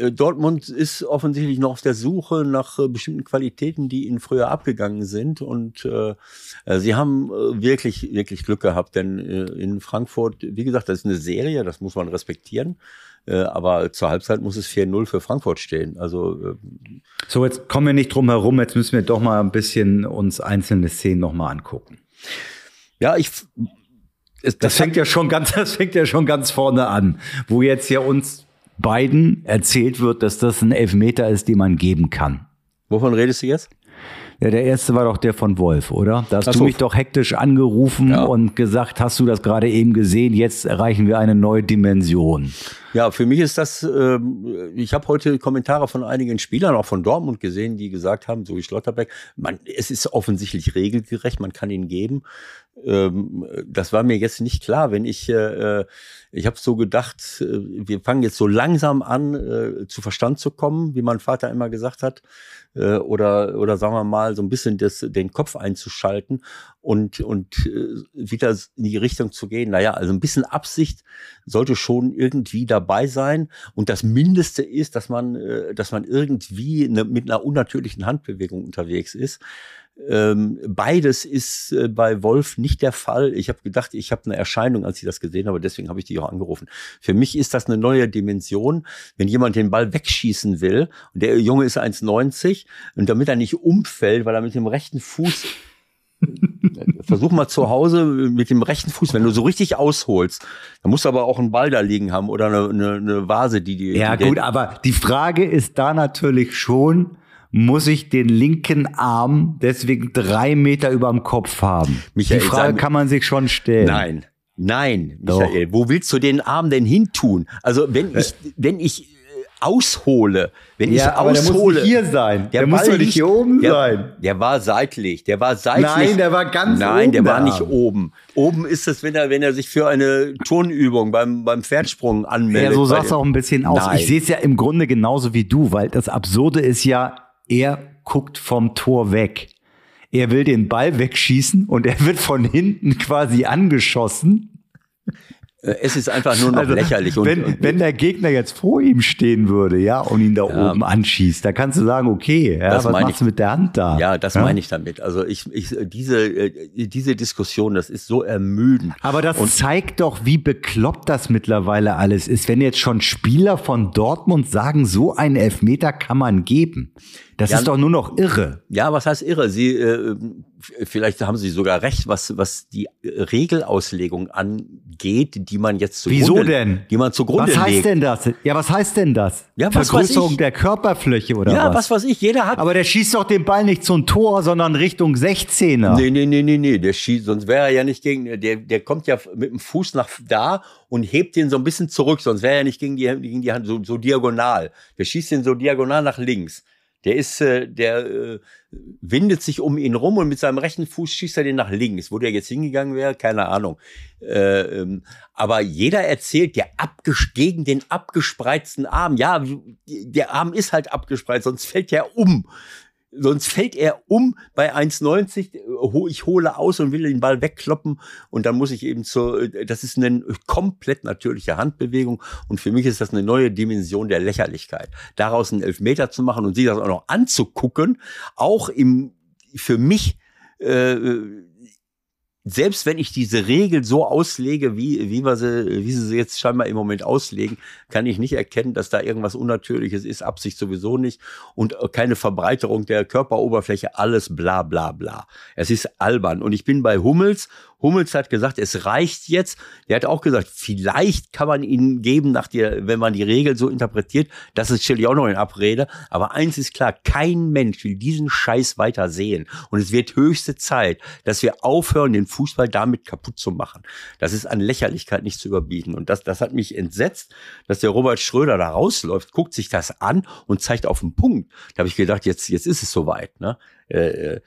[SPEAKER 3] äh, Dortmund ist offensichtlich noch auf der Suche nach äh, bestimmten Qualitäten, die ihnen früher abgegangen sind. Und äh, äh sie haben wirklich, wirklich Glück gehabt, denn äh, in Frankfurt, wie gesagt, das ist eine Serie, das muss man respektieren. Äh, aber zur Halbzeit muss es 4-0 für Frankfurt stehen. Also äh,
[SPEAKER 2] so jetzt kommen wir nicht drum herum. Jetzt müssen wir doch mal ein bisschen uns einzelne Szenen noch mal angucken.
[SPEAKER 3] Ja, ich
[SPEAKER 2] das, das fängt ja schon ganz, das fängt ja schon ganz vorne an, wo jetzt ja uns beiden erzählt wird, dass das ein Elfmeter ist, den man geben kann.
[SPEAKER 3] Wovon redest du jetzt?
[SPEAKER 2] Ja, der erste war doch der von Wolf, oder? Da hast Ach du mich doch hektisch angerufen ja. und gesagt, hast du das gerade eben gesehen? Jetzt erreichen wir eine neue Dimension.
[SPEAKER 3] Ja, für mich ist das, äh, ich habe heute Kommentare von einigen Spielern, auch von Dortmund gesehen, die gesagt haben, so wie Schlotterbeck, man, es ist offensichtlich regelgerecht, man kann ihn geben. Ähm, das war mir jetzt nicht klar, wenn ich, äh, ich habe so gedacht, äh, wir fangen jetzt so langsam an, äh, zu Verstand zu kommen, wie mein Vater immer gesagt hat äh, oder, oder sagen wir mal, so ein bisschen das, den Kopf einzuschalten und, und äh, wieder in die Richtung zu gehen. Naja, also ein bisschen Absicht sollte schon irgendwie dabei sein. Und das Mindeste ist, dass man, äh, dass man irgendwie eine, mit einer unnatürlichen Handbewegung unterwegs ist. Ähm, beides ist äh, bei Wolf nicht der Fall. Ich habe gedacht, ich habe eine Erscheinung, als ich das gesehen habe, deswegen habe ich dich auch angerufen. Für mich ist das eine neue Dimension, wenn jemand den Ball wegschießen will und der Junge ist 1,90 und damit er nicht umfällt, weil er mit dem rechten Fuß Versuch mal zu Hause mit dem rechten Fuß, wenn du so richtig ausholst, dann musst du aber auch einen Ball da liegen haben oder eine, eine, eine Vase, die die.
[SPEAKER 2] Ja,
[SPEAKER 3] die
[SPEAKER 2] gut, aber die Frage ist da natürlich schon, muss ich den linken Arm deswegen drei Meter über dem Kopf haben? Michael, die Frage kann man sich schon stellen.
[SPEAKER 3] Nein, nein, Michael, Doch. wo willst du den Arm denn hin tun? Also wenn ich, wenn ich äh, aushole, wenn ja, ich aber aushole,
[SPEAKER 2] der muss hier sein. Der, der muss doch nicht hier oben
[SPEAKER 3] der,
[SPEAKER 2] sein.
[SPEAKER 3] Der war seitlich, der war seitlich.
[SPEAKER 2] Nein, der war ganz
[SPEAKER 3] Nein, oben. Nein, der war nicht oben. Oben ist es, wenn er, wenn er sich für eine Turnübung beim, beim Pferdsprung anmeldet.
[SPEAKER 2] Ja, so sah es auch ein bisschen aus. Nein. Ich sehe es ja im Grunde genauso wie du, weil das Absurde ist ja, er guckt vom Tor weg. Er will den Ball wegschießen und er wird von hinten quasi angeschossen.
[SPEAKER 3] Äh, es ist einfach nur noch also, lächerlich.
[SPEAKER 2] Und, wenn, wenn der Gegner jetzt vor ihm stehen würde, ja, und ihn da ja, oben anschießt, da kannst du sagen, okay, ja, was machst ich, du mit der Hand da?
[SPEAKER 3] Ja, das ja? meine ich damit. Also ich, ich, diese, äh, diese Diskussion, das ist so ermüdend.
[SPEAKER 2] Aber das und zeigt doch, wie bekloppt das mittlerweile alles ist. Wenn jetzt schon Spieler von Dortmund sagen, so einen Elfmeter kann man geben. Das
[SPEAKER 3] Ja,
[SPEAKER 2] ist doch nur noch irre.
[SPEAKER 3] Ja, was heißt irre? Sie, äh, vielleicht haben Sie sogar recht, was, was die Regelauslegung angeht, die man jetzt zugrunde,
[SPEAKER 2] Wieso denn?
[SPEAKER 3] Die man zugrunde
[SPEAKER 2] Was heißt
[SPEAKER 3] legt.
[SPEAKER 2] denn das? Ja, was heißt denn das?
[SPEAKER 3] Ja, was
[SPEAKER 2] Vergrößerung der Körperfläche oder
[SPEAKER 3] Ja,
[SPEAKER 2] was?
[SPEAKER 3] was weiß ich, jeder hat.
[SPEAKER 2] Aber der schießt doch den Ball nicht zum Tor, sondern Richtung 16er.
[SPEAKER 3] Nee, nee, nee, nee, nee, der schießt, sonst wäre er ja nicht gegen, der, der kommt ja mit dem Fuß nach da und hebt den so ein bisschen zurück, sonst wäre er nicht gegen die, gegen die Hand so, so diagonal. Der schießt den so diagonal nach links. Der ist, äh, der äh, windet sich um ihn rum und mit seinem rechten Fuß schießt er den nach links. Wo der jetzt hingegangen wäre, keine Ahnung. Äh, ähm, aber jeder erzählt, der abges gegen den abgespreizten Arm. Ja, der Arm ist halt abgespreizt, sonst fällt er um. Sonst fällt er um bei 1,90. ho- Ich hole aus und will den Ball wegkloppen. Und dann muss ich eben zur, das ist eine komplett natürliche Handbewegung. Und für mich ist das eine neue Dimension der Lächerlichkeit. Daraus einen Elfmeter zu machen und sich das auch noch anzugucken, auch im, für mich, äh, selbst wenn ich diese Regel so auslege, wie, wie, wir sie, wie sie sie jetzt scheinbar im Moment auslegen, kann ich nicht erkennen, dass da irgendwas Unnatürliches ist, Absicht sowieso nicht und keine Verbreiterung der Körperoberfläche, alles bla bla bla. Es ist albern. Und ich bin bei Hummels. Hummels hat gesagt, es reicht jetzt. Der hat auch gesagt, vielleicht kann man ihn geben, nach der, wenn man die Regel so interpretiert. Das ist ich auch noch in Abrede. Aber eins ist klar, kein Mensch will diesen Scheiß weiter sehen. Und es wird höchste Zeit, dass wir aufhören, den Fußball damit kaputt zu machen. Das ist an Lächerlichkeit nicht zu überbieten. Und das, das hat mich entsetzt, dass der Robert Schröder da rausläuft, guckt sich das an und zeigt auf den Punkt. Da habe ich gedacht, jetzt, jetzt ist es soweit. Ne? Äh, äh,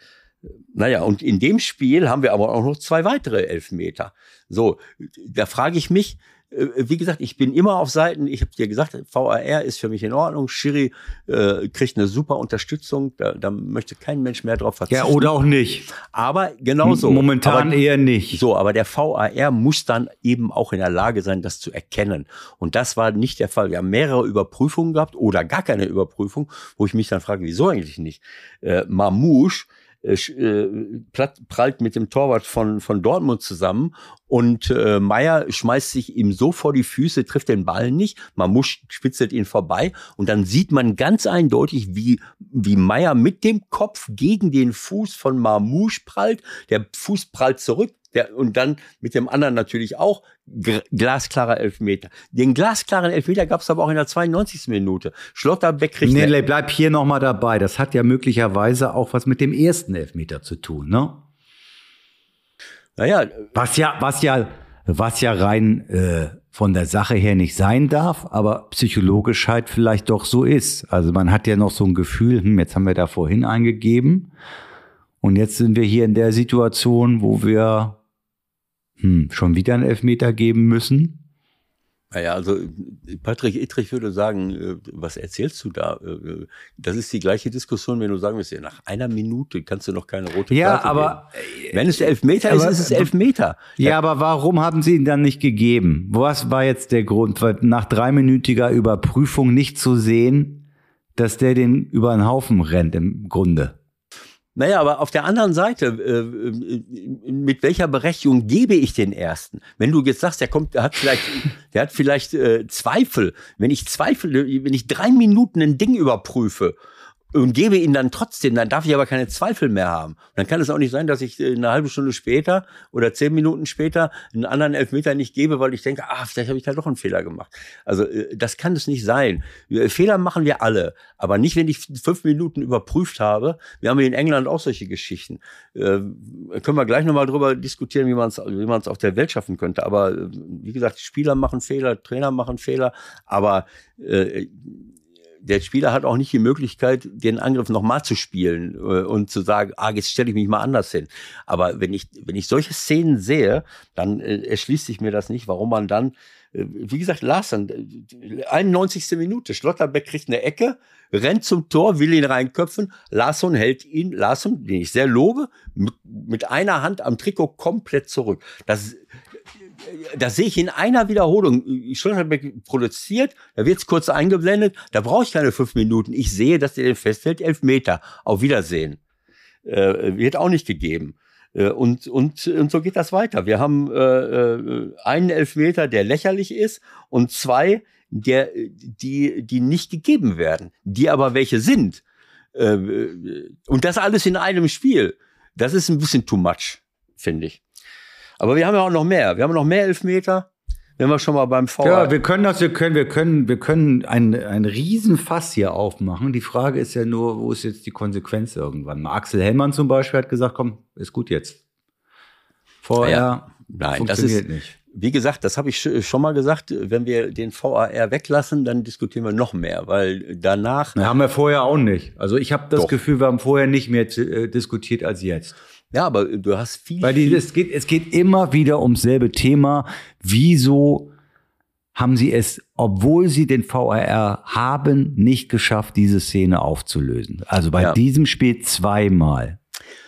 [SPEAKER 3] naja, und in dem Spiel haben wir aber auch noch zwei weitere Elfmeter. So, da frage ich mich, wie gesagt, ich bin immer auf Seiten, ich habe dir gesagt, VAR ist für mich in Ordnung, Schiri äh, kriegt eine super Unterstützung, da, da möchte kein Mensch mehr drauf verzichten.
[SPEAKER 2] Ja, oder auch nicht.
[SPEAKER 3] Aber genauso.
[SPEAKER 2] Momentan
[SPEAKER 3] aber,
[SPEAKER 2] eher nicht.
[SPEAKER 3] So, aber der VAR muss dann eben auch in der Lage sein, das zu erkennen. Und das war nicht der Fall. Wir haben mehrere Überprüfungen gehabt oder gar keine Überprüfung, wo ich mich dann frage, wieso eigentlich nicht? Äh, Mamouche äh, äh, prallt mit dem Torwart von, von Dortmund zusammen und äh, Meier schmeißt sich ihm so vor die Füße, trifft den Ball nicht. Mamouche spitzelt ihn vorbei und dann sieht man ganz eindeutig, wie, wie Meier mit dem Kopf gegen den Fuß von Mamouche prallt. Der Fuß prallt zurück. Der, und dann mit dem anderen natürlich auch glasklarer Elfmeter. Den glasklaren Elfmeter gab es aber auch in der 92. Minute. Schlotterbeck kriegt
[SPEAKER 2] Nee, bleib hier nochmal dabei. Das hat ja möglicherweise auch was mit dem ersten Elfmeter zu tun, ne?
[SPEAKER 3] Naja,
[SPEAKER 2] Was ja, was ja, was ja rein äh, von der Sache her nicht sein darf, aber psychologisch halt vielleicht doch so ist. Also man hat ja noch so ein Gefühl, hm, jetzt haben wir da vorhin eingegeben und jetzt sind wir hier in der Situation, wo wir hm, schon wieder einen Elfmeter geben müssen.
[SPEAKER 3] Naja, also äh, Patrick Ittrich würde sagen, äh, was erzählst du da? Äh, Das ist die gleiche Diskussion, wenn du sagen willst, ja, nach einer Minute kannst du noch keine rote
[SPEAKER 2] Ja,
[SPEAKER 3] Karte
[SPEAKER 2] aber
[SPEAKER 3] geben. Wenn es Elfmeter ist,
[SPEAKER 2] aber-
[SPEAKER 3] ist es Elfmeter.
[SPEAKER 2] Ja, aber warum haben Sie ihn dann nicht gegeben? Was war jetzt der Grund, weil nach dreiminütiger Überprüfung nicht zu sehen, dass der den über den Haufen rennt im Grunde?
[SPEAKER 3] Naja, aber auf der anderen Seite, äh, äh, mit welcher Berechtigung gebe ich den ersten? Wenn du jetzt sagst, der kommt, der hat vielleicht, der hat vielleicht äh, Zweifel. Wenn ich Zweifel, wenn ich drei Minuten ein Ding überprüfe und gebe ihn dann trotzdem, dann darf ich aber keine Zweifel mehr haben. Und dann kann es auch nicht sein, dass ich äh, eine halbe Stunde später oder zehn Minuten später einen anderen Elfmeter nicht gebe, weil ich denke, ah, vielleicht habe ich da doch einen Fehler gemacht. Also äh, das kann es nicht sein. Wir- Fehler machen wir alle, aber nicht, wenn ich fünf Minuten überprüft habe. Wir haben in England auch solche Geschichten. Äh, können wir gleich nochmal drüber diskutieren, wie man es wie man's auf der Welt schaffen könnte. Aber äh, wie gesagt, Spieler machen Fehler, Trainer machen Fehler, aber äh, der Spieler hat auch nicht die Möglichkeit, den Angriff nochmal zu spielen äh, und zu sagen, ah, jetzt stelle ich mich mal anders hin. Aber wenn ich, wenn ich solche Szenen sehe, dann äh, erschließt sich mir das nicht, warum man dann, äh, wie gesagt, Larsen, äh, 91. Minute, Schlotterbeck kriegt eine Ecke, rennt zum Tor, will ihn reinköpfen, Larsson hält ihn, Larsson, den ich sehr lobe, mit, mit einer Hand am Trikot komplett zurück. Das, das sehe ich in einer Wiederholung. Schlotterbeck produziert, da wird's kurz eingeblendet, da brauche ich keine fünf Minuten. Ich sehe, dass der den festhält, elf Meter. Auf Wiedersehen. Äh, wird auch nicht gegeben. Äh, und, und, und so geht das weiter. Wir haben äh, äh, einen Elfmeter, der lächerlich ist, und zwei, der, die, die nicht gegeben werden, die aber welche sind. Äh, und das alles in einem Spiel. Das ist ein bisschen too much, finde ich. Aber wir haben ja auch noch mehr. Wir haben noch mehr Elfmeter. Wenn wir schon mal beim VR.
[SPEAKER 2] Ja, wir können das, wir können, wir können, wir können ein, ein Riesenfass hier aufmachen. Die Frage ist ja nur, wo ist jetzt die Konsequenz irgendwann? Axel Hellmann zum Beispiel hat gesagt, komm, ist gut jetzt. VR
[SPEAKER 3] ja, nein, das ist, nicht. Wie gesagt, das habe ich schon mal gesagt, wenn wir den VAR weglassen, dann diskutieren wir noch mehr, weil danach.
[SPEAKER 2] Na, haben wir vorher auch nicht. Also ich habe das Doch. Gefühl, wir haben vorher nicht mehr äh, diskutiert als jetzt.
[SPEAKER 3] Ja, aber du hast viel.
[SPEAKER 2] Weil die, es, geht, es geht immer wieder ums selbe Thema. Wieso haben sie es, obwohl sie den VAR haben, nicht geschafft, diese Szene aufzulösen? Also bei ja. diesem Spiel zweimal.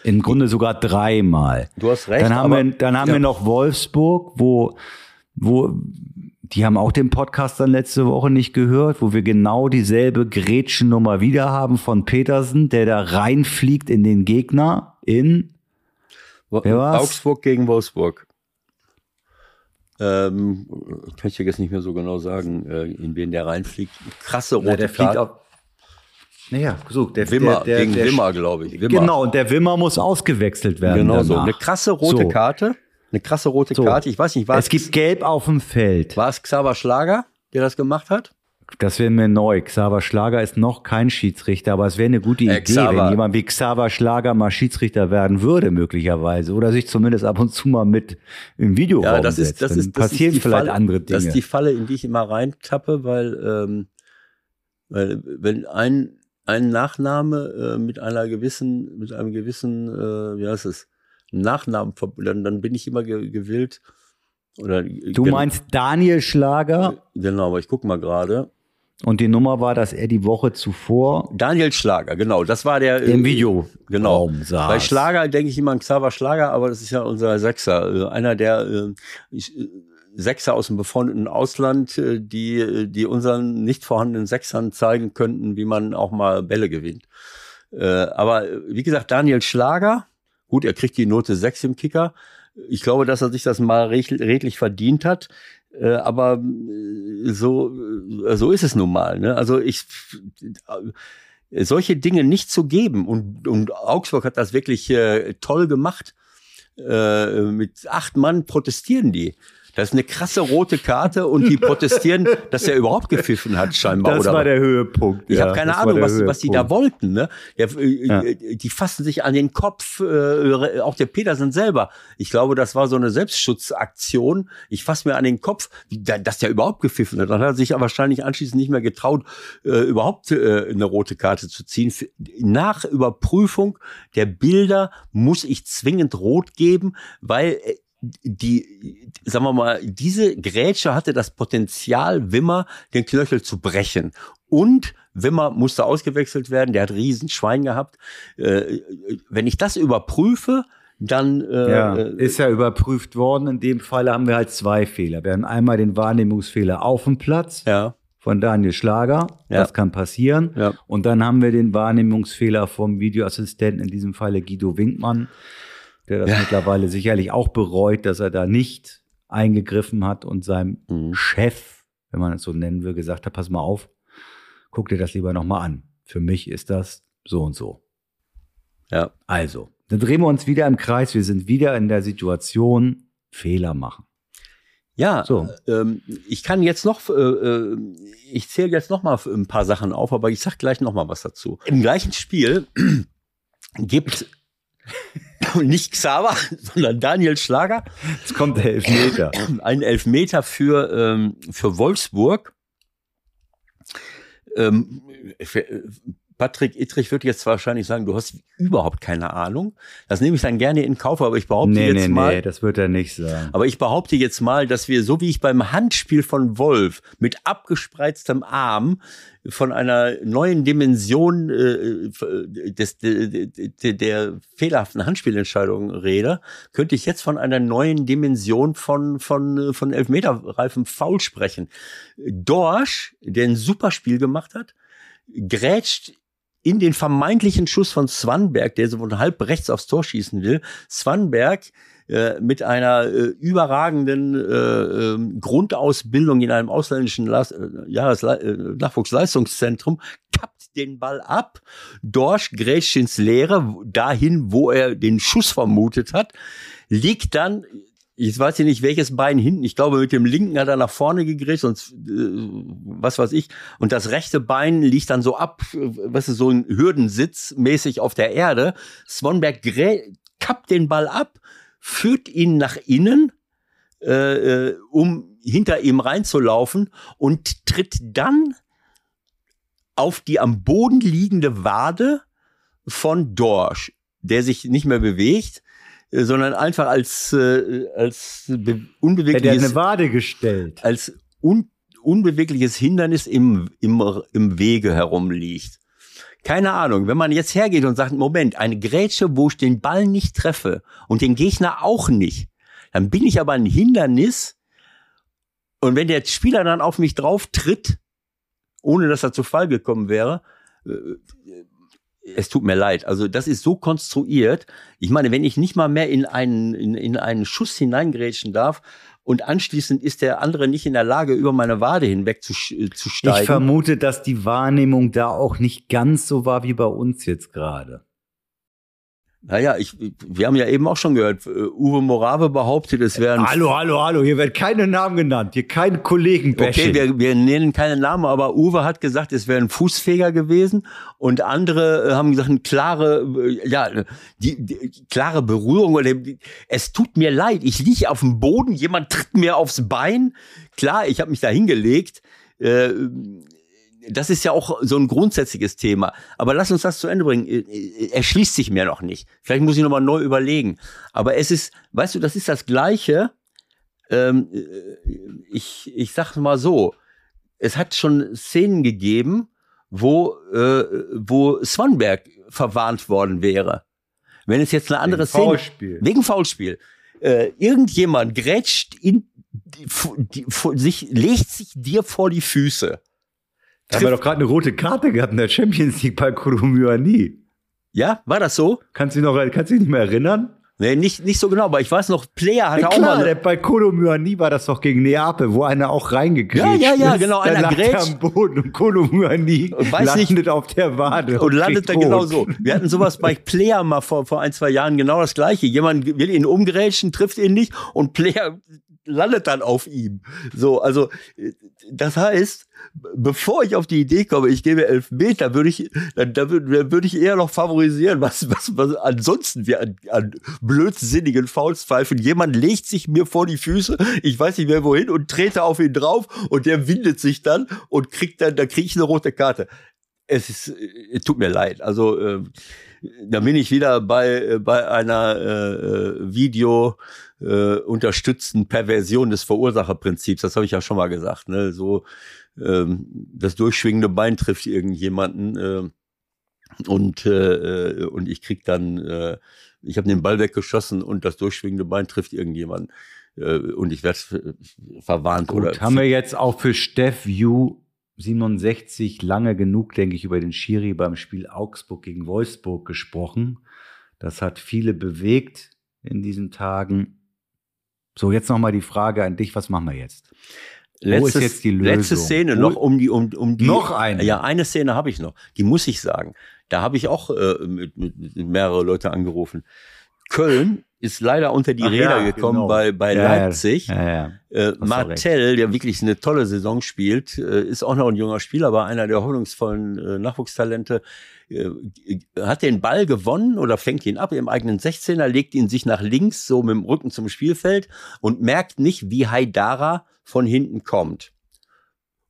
[SPEAKER 2] Im Grunde sogar dreimal.
[SPEAKER 3] Du hast recht.
[SPEAKER 2] Dann haben, wir, dann haben ja. wir noch Wolfsburg, wo, wo, die haben auch den Podcast dann letzte Woche nicht gehört, wo wir genau dieselbe Gretchennummer wieder haben von Petersen, der da reinfliegt in den Gegner in
[SPEAKER 3] Wer war's? Augsburg gegen Wolfsburg. Ähm, kann ich dir jetzt nicht mehr so genau sagen, äh, in wen der reinfliegt. Krasse rote Na, der Karte. Fliegt auf
[SPEAKER 2] naja, so,
[SPEAKER 3] der Wimmer, der, der, gegen der, Wimmer, glaube ich.
[SPEAKER 2] Wimmer. Genau, und der Wimmer muss ausgewechselt werden.
[SPEAKER 3] Genau danach. so. Eine krasse rote so. Karte. Eine krasse rote so. Karte. Ich weiß nicht, was.
[SPEAKER 2] Es gibt Gelb auf dem Feld.
[SPEAKER 3] War es Xaver Schlager, der das gemacht hat?
[SPEAKER 2] Das wäre mir neu. Xaver Schlager ist noch kein Schiedsrichter, aber es wäre eine gute äh, Idee, Xaver. wenn jemand wie Xaver Schlager mal Schiedsrichter werden würde, möglicherweise. Oder sich zumindest ab und zu mal mit im Video ja,
[SPEAKER 3] das ist, das ist,
[SPEAKER 2] das passieren
[SPEAKER 3] ist
[SPEAKER 2] vielleicht
[SPEAKER 3] Falle,
[SPEAKER 2] andere Dinge.
[SPEAKER 3] Das ist die Falle, in die ich immer reintappe, weil, ähm, weil wenn ein, ein Nachname äh, mit einer gewissen, mit einem gewissen, äh, wie heißt es, Nachnamen, dann, dann bin ich immer ge gewillt. Oder,
[SPEAKER 2] du meinst Daniel Schlager?
[SPEAKER 3] Genau, aber ich guck mal gerade.
[SPEAKER 2] Und die Nummer war, dass er die Woche zuvor.
[SPEAKER 3] Daniel Schlager, genau. Das war der.
[SPEAKER 2] Im Video.
[SPEAKER 3] Genau. Saß. Bei Schlager denke ich immer an Xaver Schlager, aber das ist ja unser Sechser. Äh, einer der äh, äh, Sechser aus dem befreundeten Ausland, die, die unseren nicht vorhandenen Sechsern zeigen könnten, wie man auch mal Bälle gewinnt. aber wie gesagt, Daniel Schlager, gut, er kriegt die Note 6 im Kicker. Ich glaube, dass er sich das mal redlich verdient hat. Äh, aber äh, so, äh, so ist es nun mal. Ne? Also ich solche Dinge nicht zu geben und, und Augsburg hat das wirklich äh, toll gemacht. Äh, mit acht Mann protestieren die. Das ist eine krasse rote Karte und die protestieren, dass er überhaupt gepfiffen hat, scheinbar.
[SPEAKER 2] Das war der Höhepunkt.
[SPEAKER 3] Ich ja, habe keine Ahnung, was, was die da wollten. Ne? Der, äh, ja. Die fassen sich an den Kopf, äh, auch der Petersen selber. Ich glaube, das war so eine Selbstschutzaktion. Ich fasse mir an den Kopf, dass der überhaupt gepfiffen hat. Dann hat er sich wahrscheinlich anschließend nicht mehr getraut, äh, überhaupt äh, eine rote Karte zu ziehen. Nach Überprüfung der Bilder muss ich zwingend rot geben, weil äh, die, sagen wir mal, diese Grätsche hatte das Potenzial, Wimmer den Knöchel zu brechen. Und Wimmer musste ausgewechselt werden, der hat riesen Schwein gehabt. Äh, wenn ich das überprüfe, dann
[SPEAKER 2] äh, ja, ist ja überprüft worden. In dem Fall haben wir halt zwei Fehler. Wir haben einmal den Wahrnehmungsfehler auf dem Platz
[SPEAKER 3] ja.
[SPEAKER 2] von Daniel Schlager. Ja. Das kann passieren.
[SPEAKER 3] Ja.
[SPEAKER 2] Und dann haben wir den Wahrnehmungsfehler vom Videoassistenten, in diesem Falle Guido Winkmann der das ja. mittlerweile sicherlich auch bereut, dass er da nicht eingegriffen hat und seinem mhm. Chef, wenn man es so nennen will, gesagt hat, pass mal auf, guck dir das lieber nochmal an. Für mich ist das so und so.
[SPEAKER 3] Ja.
[SPEAKER 2] Also, dann drehen wir uns wieder im Kreis. Wir sind wieder in der Situation, Fehler machen.
[SPEAKER 3] Ja, so. ähm, ich kann jetzt noch, äh, äh ich zähle jetzt noch mal ein paar Sachen auf, aber ich sag gleich noch mal was dazu. Im gleichen Spiel gibt und nicht Xaver, sondern Daniel Schlager.
[SPEAKER 2] Jetzt kommt der Elfmeter.
[SPEAKER 3] Ein Elfmeter für, ähm, für Wolfsburg. Ähm, Patrick Ittrich wird jetzt wahrscheinlich sagen, du hast überhaupt keine Ahnung. Das nehme ich dann gerne in Kauf, aber ich behaupte nee, jetzt nee, mal. Nee,
[SPEAKER 2] das wird er nicht sagen.
[SPEAKER 3] Aber ich behaupte jetzt mal, dass wir, so wie ich beim Handspiel von Wolf mit abgespreiztem Arm von einer neuen Dimension äh, des, de, de, der fehlerhaften Handspielentscheidung rede, könnte ich jetzt von einer neuen Dimension von, von, von Elfmeterreifen Foul sprechen. Dorsch, der ein super Spiel gemacht hat, grätscht in den vermeintlichen Schuss von Swanberg, der so von halb rechts aufs Tor schießen will. Swanberg äh, mit einer äh, überragenden äh, äh, Grundausbildung in einem ausländischen Las äh, äh, Nachwuchsleistungszentrum kappt den Ball ab. Dorsch grätscht ins Leere, dahin, wo er den Schuss vermutet hat, liegt dann ich weiß ja nicht, welches Bein hinten. Ich glaube, mit dem linken hat er nach vorne gegrätscht sonst äh, was weiß ich. Und das rechte Bein liegt dann so ab, was ist so ein Hürdensitz mäßig auf der Erde. Swanberg kappt den Ball ab, führt ihn nach innen, äh, äh, um hinter ihm reinzulaufen und tritt dann auf die am Boden liegende Wade von Dorsch, der sich nicht mehr bewegt sondern einfach als, äh, als unbewegliches.
[SPEAKER 2] Hat eine Wade gestellt.
[SPEAKER 3] Als un, unbewegliches Hindernis im, im, im Wege herumliegt. Keine Ahnung, wenn man jetzt hergeht und sagt, Moment, eine Grätsche, wo ich den Ball nicht treffe und den Gegner auch nicht, dann bin ich aber ein Hindernis. Und wenn der Spieler dann auf mich drauf tritt, ohne dass er zu Fall gekommen wäre, äh, es tut mir leid. Also das ist so konstruiert. Ich meine, wenn ich nicht mal mehr in einen, in, in einen Schuss hineingrätschen darf und anschließend ist der andere nicht in der Lage, über meine Wade hinweg zu, zu steigen.
[SPEAKER 2] Ich vermute, dass die Wahrnehmung da auch nicht ganz so war wie bei uns jetzt gerade.
[SPEAKER 3] Naja, ich, wir haben ja eben auch schon gehört, äh, Uwe Morave behauptet, es wären.
[SPEAKER 2] Hallo, hallo, hallo, hier werden keine Namen genannt, hier kein Kollegen
[SPEAKER 3] Okay, wir, wir nennen keine Namen, aber Uwe hat gesagt, es wäre ein Fußfeger gewesen und andere äh, haben gesagt, eine klare, äh, ja, die, die klare Berührung oder es tut mir leid, ich liege auf dem Boden, jemand tritt mir aufs Bein. Klar, ich habe mich da hingelegt. Äh, das ist ja auch so ein grundsätzliches Thema. Aber lass uns das zu Ende bringen. Er schließt sich mir noch nicht. Vielleicht muss ich nochmal neu überlegen. Aber es ist, weißt du, das ist das Gleiche. Ähm, ich, ich sag mal so. Es hat schon Szenen gegeben, wo, äh, wo Swanberg verwarnt worden wäre. Wenn es jetzt eine andere wegen Szene.
[SPEAKER 2] Foulspiel.
[SPEAKER 3] Wegen Foulspiel. Äh, irgendjemand grätscht in, die, die, sich, legt sich dir vor die Füße
[SPEAKER 2] da haben wir doch gerade eine rote Karte gehabt in der Champions League bei Kurumyani.
[SPEAKER 3] Ja, war das so?
[SPEAKER 2] Kannst du dich noch, kannst du dich nicht mehr erinnern?
[SPEAKER 3] Nee, nicht, nicht so genau, aber ich weiß noch, Player hatte ja,
[SPEAKER 2] auch
[SPEAKER 3] mal.
[SPEAKER 2] Der, bei Kolo Myani war das doch gegen Neapel, wo einer auch reingekriegt
[SPEAKER 3] ist. Ja, ja, ja, genau, einer
[SPEAKER 2] grätscht. am Boden und Kolo Myani landet nicht, auf der Wade.
[SPEAKER 3] Und, und landet da genau so. Wir hatten sowas bei Player mal vor, vor ein, zwei Jahren genau das gleiche. Jemand will ihn umgrätschen, trifft ihn nicht und Player landet dann auf ihm. So, also, das heißt, bevor ich auf die Idee komme, ich gebe elf Meter, würde ich, dann, dann würde ich eher noch favorisieren, was, was, was ansonsten wir an, an blödsinnigen Fouls pfeifen. Jemand legt sich mir vor die Füße, ich weiß nicht mehr wohin und trete auf ihn drauf und der windet sich dann und kriegt dann, da kriege ich eine rote Karte. Es ist, es tut mir leid. Also, äh, da bin ich wieder bei, äh, bei einer äh, äh, Video äh, unterstützten Perversion des Verursacherprinzips. Das habe ich ja schon mal gesagt. Ne? So das durchschwingende Bein trifft irgendjemanden äh, und äh, äh, und ich krieg dann, ich habe den Ball weggeschossen und das durchschwingende Bein trifft irgendjemanden und ich werde verwarnt
[SPEAKER 2] Gut,
[SPEAKER 3] oder.
[SPEAKER 2] Haben wir jetzt auch für Steff View 67 lange genug, denke ich, über den Schiri beim Spiel Augsburg gegen Wolfsburg gesprochen. Das hat viele bewegt in diesen Tagen. So, jetzt nochmal die Frage an dich, was machen wir jetzt?
[SPEAKER 3] Letztes, Wo ist jetzt die Lösung? Letzte Szene noch um die um um die
[SPEAKER 2] noch eine.
[SPEAKER 3] Ja, eine Szene habe ich noch. Die muss ich sagen. Da habe ich auch äh, mit, mit mehrere Leute angerufen. Köln ist leider unter die Ach Räder ja, gekommen genau. bei, bei ja, Leipzig.
[SPEAKER 2] Ja,
[SPEAKER 3] äh, Martell, der wirklich eine tolle Saison spielt, äh, ist auch noch ein junger Spieler, aber einer der hoffnungsvollen äh, Nachwuchstalente, äh, hat den Ball gewonnen oder fängt ihn ab im eigenen 16er, legt ihn sich nach links, so mit dem Rücken zum Spielfeld und merkt nicht, wie Haidara von hinten kommt.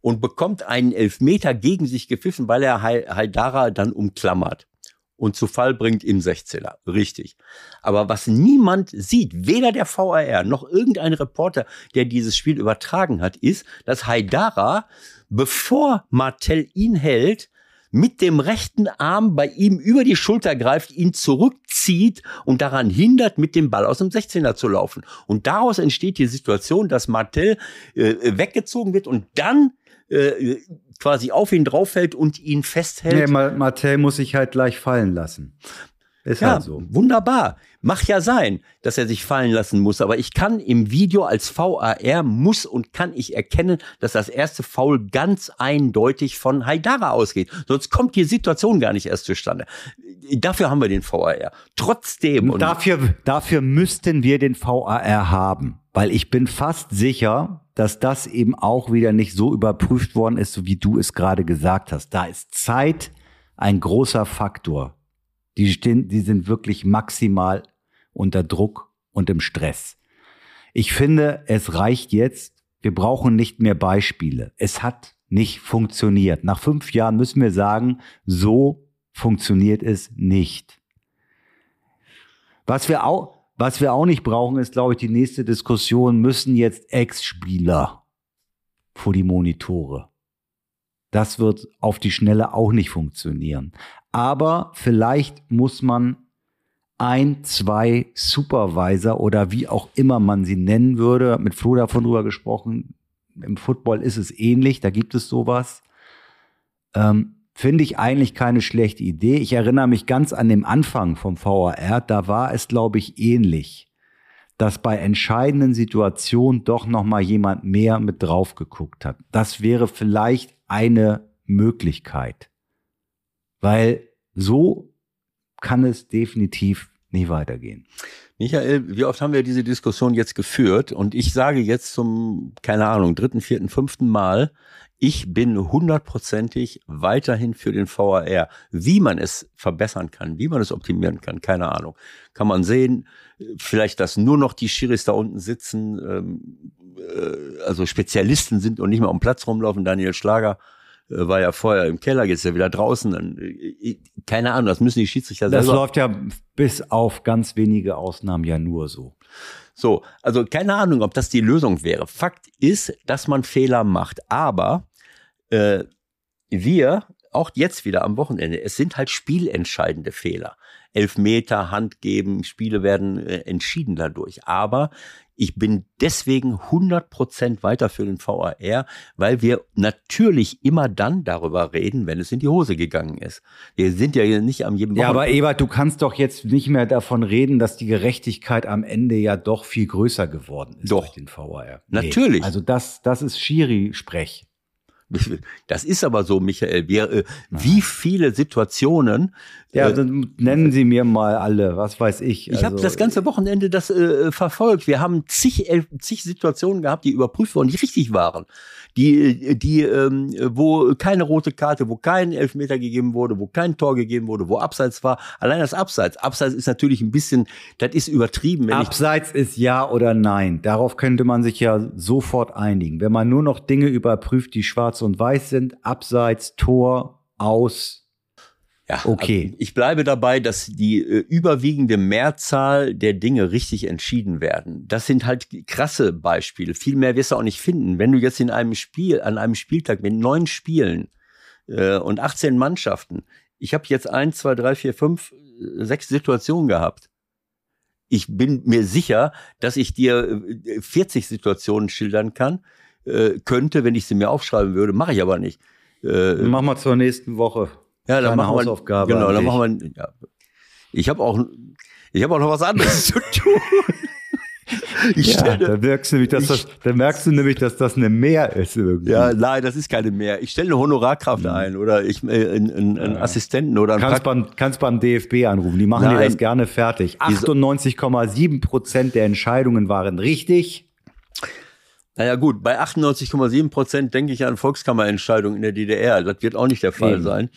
[SPEAKER 3] Und bekommt einen Elfmeter gegen sich gepfiffen, weil er Haidara dann umklammert und zu Fall bringt im 16er. Richtig. Aber was niemand sieht, weder der VAR noch irgendein Reporter, der dieses Spiel übertragen hat, ist, dass Haidara, bevor Martell ihn hält, mit dem rechten Arm bei ihm über die Schulter greift, ihn zurückzieht und daran hindert, mit dem Ball aus dem 16er zu laufen. Und daraus entsteht die Situation, dass Martell äh, weggezogen wird und dann äh, quasi auf ihn drauf fällt und ihn festhält.
[SPEAKER 2] Nee, Martell muss sich halt gleich fallen lassen. Ist
[SPEAKER 3] ja,
[SPEAKER 2] halt so.
[SPEAKER 3] wunderbar. Mach ja sein, dass er sich fallen lassen muss. Aber ich kann im Video als VAR muss und kann ich erkennen, dass das erste Foul ganz eindeutig von Haidara ausgeht. Sonst kommt die Situation gar nicht erst zustande. Dafür haben wir den VAR. Trotzdem.
[SPEAKER 2] Und dafür, dafür müssten wir den VAR haben. Weil ich bin fast sicher, dass das eben auch wieder nicht so überprüft worden ist, wie du es gerade gesagt hast. Da ist Zeit ein großer Faktor. Die, die sind wirklich maximal unter Druck und im Stress. Ich finde, es reicht jetzt. Wir brauchen nicht mehr Beispiele. Es hat nicht funktioniert. Nach fünf Jahren müssen wir sagen, so funktioniert es nicht. Was wir auch, was wir auch nicht brauchen, ist, glaube ich, die nächste Diskussion, müssen jetzt Ex-Spieler vor die Monitore. Das wird auf die Schnelle auch nicht funktionieren. Aber vielleicht muss man ein, zwei Supervisor oder wie auch immer man sie nennen würde, mit Flo davon drüber gesprochen, im Football ist es ähnlich, da gibt es sowas. Ähm, Finde ich eigentlich keine schlechte Idee. Ich erinnere mich ganz an den Anfang vom VAR, da war es, glaube ich, ähnlich, dass bei entscheidenden Situationen doch noch mal jemand mehr mit drauf geguckt hat. Das wäre vielleicht eine Möglichkeit, weil so kann es definitiv nicht weitergehen.
[SPEAKER 3] Michael, wie oft haben wir diese Diskussion jetzt geführt? Und ich sage jetzt zum, keine Ahnung, dritten, vierten, fünften Mal, ich bin hundertprozentig weiterhin für den VAR. Wie man es verbessern kann, wie man es optimieren kann, keine Ahnung. Kann man sehen, vielleicht, dass nur noch die Schiris da unten sitzen, ähm, äh, also Spezialisten sind und nicht mehr am Platz rumlaufen. Daniel Schlager war ja vorher im Keller, jetzt ist er wieder draußen. Dann, äh, keine Ahnung, das müssen die Schiedsrichter
[SPEAKER 2] Das
[SPEAKER 3] selber.
[SPEAKER 2] läuft ja bis auf ganz wenige Ausnahmen ja nur so.
[SPEAKER 3] So, also keine Ahnung, ob das die Lösung wäre. Fakt ist, dass man Fehler macht. Aber äh, wir, auch jetzt wieder am Wochenende, es sind halt spielentscheidende Fehler. Elfmeter, Hand geben, Spiele werden äh, entschieden dadurch. Aber ich bin deswegen 100% weiter für den VAR, weil wir natürlich immer dann darüber reden, wenn es in die Hose gegangen ist. Wir sind ja hier nicht am jedem
[SPEAKER 2] Ja, aber Ebert, du kannst doch jetzt nicht mehr davon reden, dass die Gerechtigkeit am Ende ja doch viel größer geworden ist
[SPEAKER 3] Doch.
[SPEAKER 2] durch den VAR.
[SPEAKER 3] Natürlich.
[SPEAKER 2] Also das, das ist Schiri-Sprech.
[SPEAKER 3] Das ist aber so, Michael. Wir, äh, wie viele Situationen
[SPEAKER 2] Ja,
[SPEAKER 3] äh,
[SPEAKER 2] dann nennen Sie mir mal alle, was weiß ich.
[SPEAKER 3] Ich habe
[SPEAKER 2] Also,
[SPEAKER 3] das ganze Wochenende das äh, verfolgt. Wir haben zig, el- zig Situationen gehabt, die überprüft wurden, die richtig waren. Die, die, ähm, wo keine rote Karte, wo kein Elfmeter gegeben wurde, wo kein Tor gegeben wurde, wo Abseits war. Allein das Abseits. Abseits ist natürlich ein bisschen, das ist übertrieben.
[SPEAKER 2] Abseits ist ja oder nein. Darauf könnte man sich ja sofort einigen. Wenn man nur noch Dinge überprüft, die schwarz und weiß sind, Abseits, Tor, aus.
[SPEAKER 3] Ja,
[SPEAKER 2] okay.
[SPEAKER 3] also Ich bleibe dabei, dass die äh, überwiegende Mehrzahl der Dinge richtig entschieden werden. Das sind halt krasse Beispiele. Viel mehr wirst du auch nicht finden. Wenn du jetzt in einem Spiel, an einem Spieltag mit neun Spielen äh, und 18 Mannschaften, ich habe jetzt eins, zwei, drei, vier, fünf, äh, sechs Situationen gehabt. Ich bin mir sicher, dass ich dir äh, 40 Situationen schildern kann, äh, könnte, wenn ich sie mir aufschreiben würde, mache ich aber nicht. Äh,
[SPEAKER 2] Mach mal zur nächsten Woche.
[SPEAKER 3] Ja, dann
[SPEAKER 2] Kleine
[SPEAKER 3] machen wir
[SPEAKER 2] Hausaufgabe
[SPEAKER 3] Genau,
[SPEAKER 2] an
[SPEAKER 3] dann machen wir. Ja. Ich habe auch, ich habe auch noch was anderes zu tun. Ich
[SPEAKER 2] Ja,
[SPEAKER 3] stelle,
[SPEAKER 2] da merkst du nämlich, dass das, da merkst du nämlich, dass das eine Mehr ist irgendwie.
[SPEAKER 3] ja, nein, das ist keine mehr. Ich stelle eine Honorarkraft ein oder ich äh, einen, einen, einen Assistenten oder einen
[SPEAKER 2] Kannst
[SPEAKER 3] Prakt-
[SPEAKER 2] beim, kannst beim DFB anrufen, die machen dir
[SPEAKER 3] Nein.
[SPEAKER 2] das gerne fertig.
[SPEAKER 3] Wieso-
[SPEAKER 2] 98,7 Prozent der Entscheidungen waren richtig.
[SPEAKER 3] Naja gut, bei 98,7 Prozent denke ich an Volkskammerentscheidungen in der DDR. Das wird auch nicht der Fall
[SPEAKER 2] Eben.
[SPEAKER 3] sein.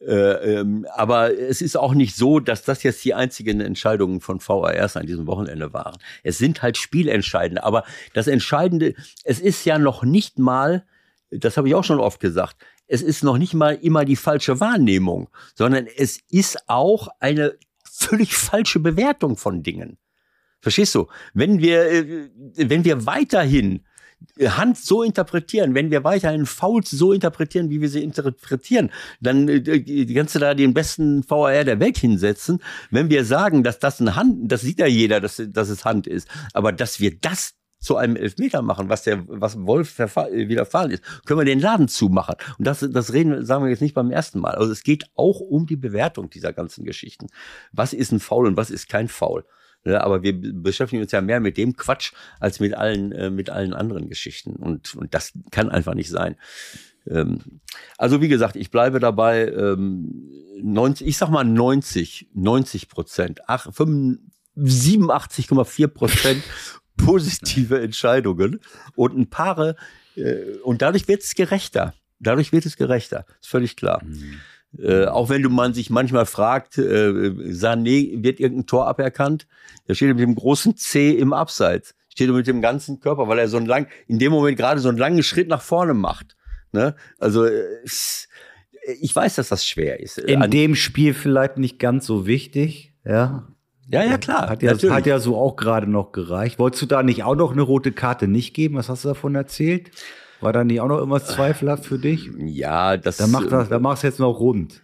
[SPEAKER 3] Äh, ähm, aber es ist auch nicht so, dass das jetzt die einzigen Entscheidungen von VARs an diesem Wochenende waren. Es sind halt Spielentscheidende. Aber das Entscheidende, es ist ja noch nicht mal, das habe ich auch schon oft gesagt, es ist noch nicht mal immer die falsche Wahrnehmung, sondern es ist auch eine völlig falsche Bewertung von Dingen. Verstehst du? Wenn wir, äh, wenn wir weiterhin Hand so interpretieren, wenn wir weiterhin Fouls so interpretieren, wie wir sie interpretieren, dann äh, kannst du da den besten VAR der Welt hinsetzen. Wenn wir sagen, dass das ein Hand, das sieht ja jeder, dass, dass es Hand ist, aber dass wir das zu einem Elfmeter machen, was der, was Wolf widerfahren ist, können wir den Laden zumachen. Und das, das reden, sagen wir jetzt nicht beim ersten Mal. Also es geht auch um die Bewertung dieser ganzen Geschichten. Was ist ein Foul und was ist kein Foul? Ja, aber wir beschäftigen uns ja mehr mit dem Quatsch als mit allen, äh, mit allen anderen Geschichten. Und, und das kann einfach nicht sein. Ähm, also wie gesagt, ich bleibe dabei, ähm, 90, ich sag mal 90, 90 Prozent, 87,4 Prozent positive Entscheidungen und ein paar, äh, und dadurch wird es gerechter. Dadurch wird es gerechter, ist völlig klar. Mhm. Äh, auch wenn du man sich manchmal fragt, äh, Sané wird irgendein Tor aberkannt, da steht mit dem großen C im Abseits, steht mit dem ganzen Körper, weil er so einen lang, in dem Moment gerade so einen langen Schritt nach vorne macht. Ne? Also äh, ich weiß, dass das schwer ist.
[SPEAKER 2] In An dem Spiel vielleicht nicht ganz so wichtig, ja.
[SPEAKER 3] Ja, ja, klar.
[SPEAKER 2] Hat ja, hat ja so auch gerade noch gereicht. Wolltest du da nicht auch noch eine rote Karte nicht geben? Was hast du davon erzählt? War da nicht auch noch irgendwas zweifelhaft für dich?
[SPEAKER 3] Ja, das.
[SPEAKER 2] Da macht das, da machst du jetzt noch rund.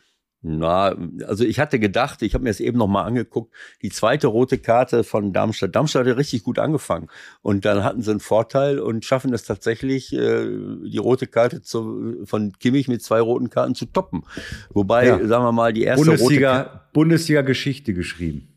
[SPEAKER 3] Na, also ich hatte gedacht, ich habe mir das eben noch mal angeguckt, die zweite rote Karte von Darmstadt. Darmstadt hat richtig gut angefangen und dann hatten sie einen Vorteil und schaffen es tatsächlich, äh, die rote Karte zu, von Kimmich mit zwei roten Karten zu toppen. Wobei, ja. sagen wir mal, die erste
[SPEAKER 2] Bundesliga, rote Bundesliga Geschichte geschrieben.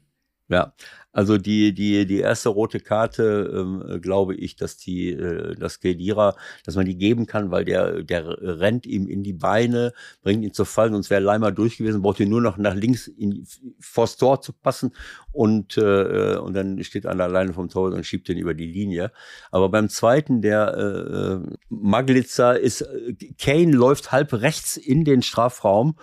[SPEAKER 3] Ja, also die, die, die erste rote Karte, ähm, glaube ich, dass die, äh, das Kedira, dass man die geben kann, weil der, der rennt ihm in die Beine, bringt ihn zu fallen, sonst wäre Leimer durch gewesen, braucht ihn nur noch nach links in, vors Tor zu passen. Und, äh, und dann steht einer alleine vom Tor und schiebt ihn über die Linie. Aber beim zweiten, der äh, Maglitzer ist, Kane läuft halb rechts in den Strafraum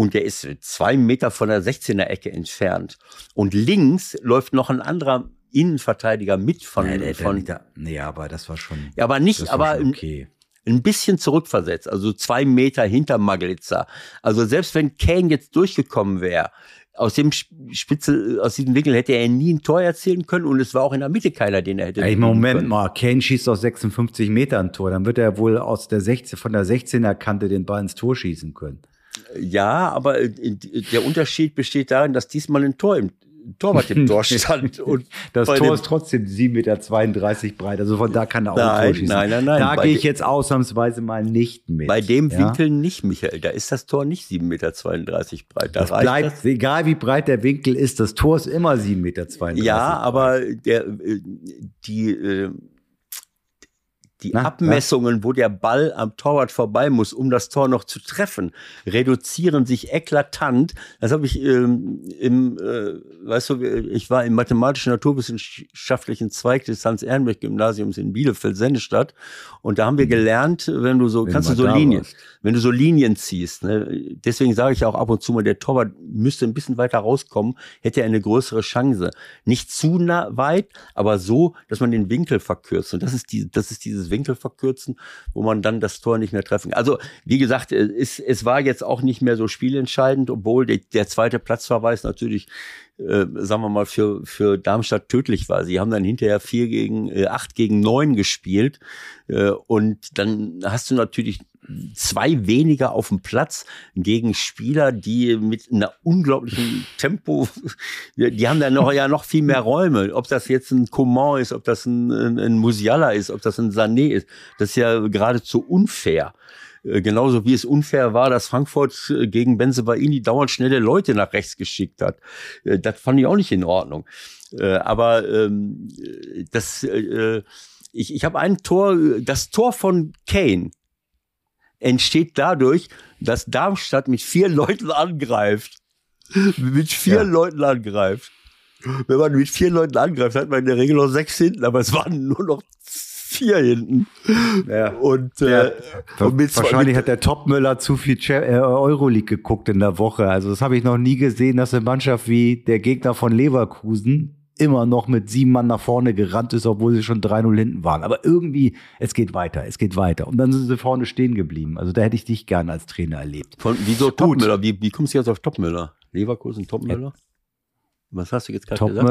[SPEAKER 3] und der ist zwei Meter von der 16er Ecke entfernt. Und links läuft noch ein anderer Innenverteidiger mit von.
[SPEAKER 2] Nee, der,
[SPEAKER 3] von
[SPEAKER 2] der, nee, aber das war schon.
[SPEAKER 3] Ja, aber nicht, aber okay. ein, ein bisschen zurückversetzt, also zwei Meter hinter Maglitzer. Also selbst wenn Kane jetzt durchgekommen wäre, aus dem Spitze, aus diesem Winkel hätte er nie ein Tor erzielen können und es war auch in der Mitte keiner, den er hätte.
[SPEAKER 2] Ey, Moment können. mal, Kane schießt aus 56 Metern ein Tor, dann wird er wohl aus der 16, von der 16er Kante den Ball ins Tor schießen können.
[SPEAKER 3] Ja, aber äh, der Unterschied besteht darin, dass diesmal ein Tor im Torwart im Tor stand.
[SPEAKER 2] Und das Tor ist trotzdem 7,32 Meter breit. Also von da kann er auch
[SPEAKER 3] nein, Tor schießen. Nein, nein, nein.
[SPEAKER 2] Da gehe ich jetzt ausnahmsweise mal nicht mit.
[SPEAKER 3] Bei dem ja? Winkel nicht, Michael. Da ist das Tor nicht 7,32 Meter breit. Da
[SPEAKER 2] das bleibt, das. egal wie breit der Winkel ist, das Tor ist immer 7,32 Meter.
[SPEAKER 3] Ja, aber der, äh, die, äh, die Na, Abmessungen, ja. wo der Ball am Torwart vorbei muss, um das Tor noch zu treffen, reduzieren sich eklatant. Das habe ich ähm, im, äh, weißt du, ich war im mathematischen naturwissenschaftlichen Zweig des Hans-Ehrenberg-Gymnasiums in Bielefeld, Sennestadt, und da haben wir mhm. gelernt, wenn du so, wenn kannst du so Linien, warst. wenn du so Linien ziehst. Ne? Deswegen sage ich auch ab und zu mal, der Torwart müsste ein bisschen weiter rauskommen, hätte er eine größere Chance. Nicht zu nah weit, aber so, dass man den Winkel verkürzt. Und das ist die, das ist dieses Winkel verkürzen, wo man dann das Tor nicht mehr treffen kann. Also, wie gesagt, es, es war jetzt auch nicht mehr so spielentscheidend, obwohl der, der zweite Platzverweis natürlich äh, sagen wir mal, für, für Darmstadt tödlich war. Sie haben dann hinterher vier gegen, äh, acht gegen neun gespielt. Äh, und dann hast du natürlich zwei weniger auf dem Platz gegen Spieler, die mit einer unglaublichen Tempo, die haben dann noch ja noch viel mehr Räume. Ob das jetzt ein Coman ist, ob das ein, ein Musiala ist, ob das ein Sané ist, das ist ja geradezu unfair. Äh, genauso wie es unfair war, dass Frankfurt äh, gegen Benzebaini dauernd schnelle Leute nach rechts geschickt hat. Äh, das fand ich auch nicht in Ordnung. Aber ähm, das, ich, ich habe ein Tor, das Tor von Kane entsteht dadurch, dass Darmstadt mit vier Leuten angreift. mit vier ja. Leuten angreift. Wenn man mit vier Leuten angreift, hat man in der Regel noch sechs hinten, aber es waren nur noch vier hinten.
[SPEAKER 2] Ja. Und, äh, ja. und mit wahrscheinlich hat der Topmüller zu viel äh, Euroleague geguckt in der Woche. Also das habe ich noch nie gesehen, dass eine Mannschaft wie der Gegner von Leverkusen immer noch mit sieben Mann nach vorne gerannt ist, obwohl sie schon 3-0 hinten waren. Aber irgendwie, es geht weiter, es geht weiter. Und dann sind sie vorne stehen geblieben. Also da hätte ich dich gerne als Trainer erlebt.
[SPEAKER 3] Von, wieso Topmüller? Wie, wie kommst du jetzt auf Topmüller? Leverkusen, Topmüller? Was hast du jetzt gerade
[SPEAKER 2] gesagt?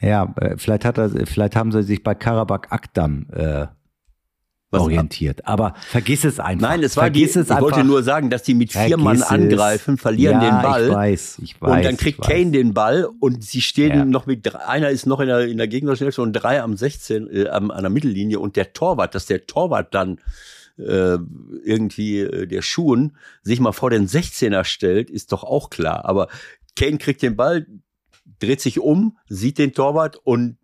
[SPEAKER 2] Ja, äh, vielleicht hat er, vielleicht haben sie sich bei Karabakh Akdam äh, orientiert. Aber vergiss es einfach.
[SPEAKER 3] Nein, es war
[SPEAKER 2] vergiss
[SPEAKER 3] die,
[SPEAKER 2] es
[SPEAKER 3] ich wollte nur sagen, dass die mit vier
[SPEAKER 2] Vergiss
[SPEAKER 3] Mann
[SPEAKER 2] es.
[SPEAKER 3] angreifen, verlieren
[SPEAKER 2] ja,
[SPEAKER 3] den Ball.
[SPEAKER 2] Ich weiß, ich weiß.
[SPEAKER 3] und dann kriegt. Kane den Ball und sie stehen
[SPEAKER 2] Ja.
[SPEAKER 3] noch mit drei, einer ist noch in der, in der gegnerischen Hälfte und drei am 16, äh, am, an der Mittellinie und der Torwart, dass der Torwart dann äh, irgendwie äh, der Schuhen sich mal vor den 16er stellt, ist doch auch klar. Aber Kane kriegt den Ball, dreht sich um, sieht den Torwart und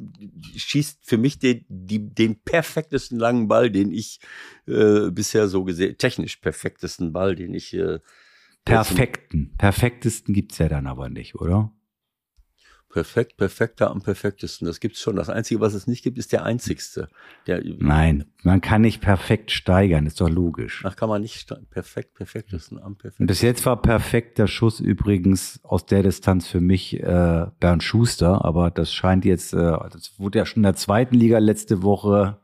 [SPEAKER 3] schießt für mich den, die, den perfektesten langen Ball, den ich äh, bisher so gesehen, technisch perfektesten Ball, den ich äh,
[SPEAKER 2] Perfekten. Perfektesten gibt's ja dann aber nicht, oder?
[SPEAKER 3] Perfekt, perfekter am perfektesten. Das gibt's schon. Das Einzige, was es nicht gibt, ist der einzigste. Der,
[SPEAKER 2] Nein, man kann nicht perfekt steigern, ist doch logisch.
[SPEAKER 3] Ach, kann man nicht. Perfekt, perfektesten am perfektesten.
[SPEAKER 2] bis jetzt war perfekt der Schuss übrigens aus der Distanz für mich äh, Bernd Schuster, aber das scheint jetzt, äh, das wurde ja schon in der zweiten Liga letzte Woche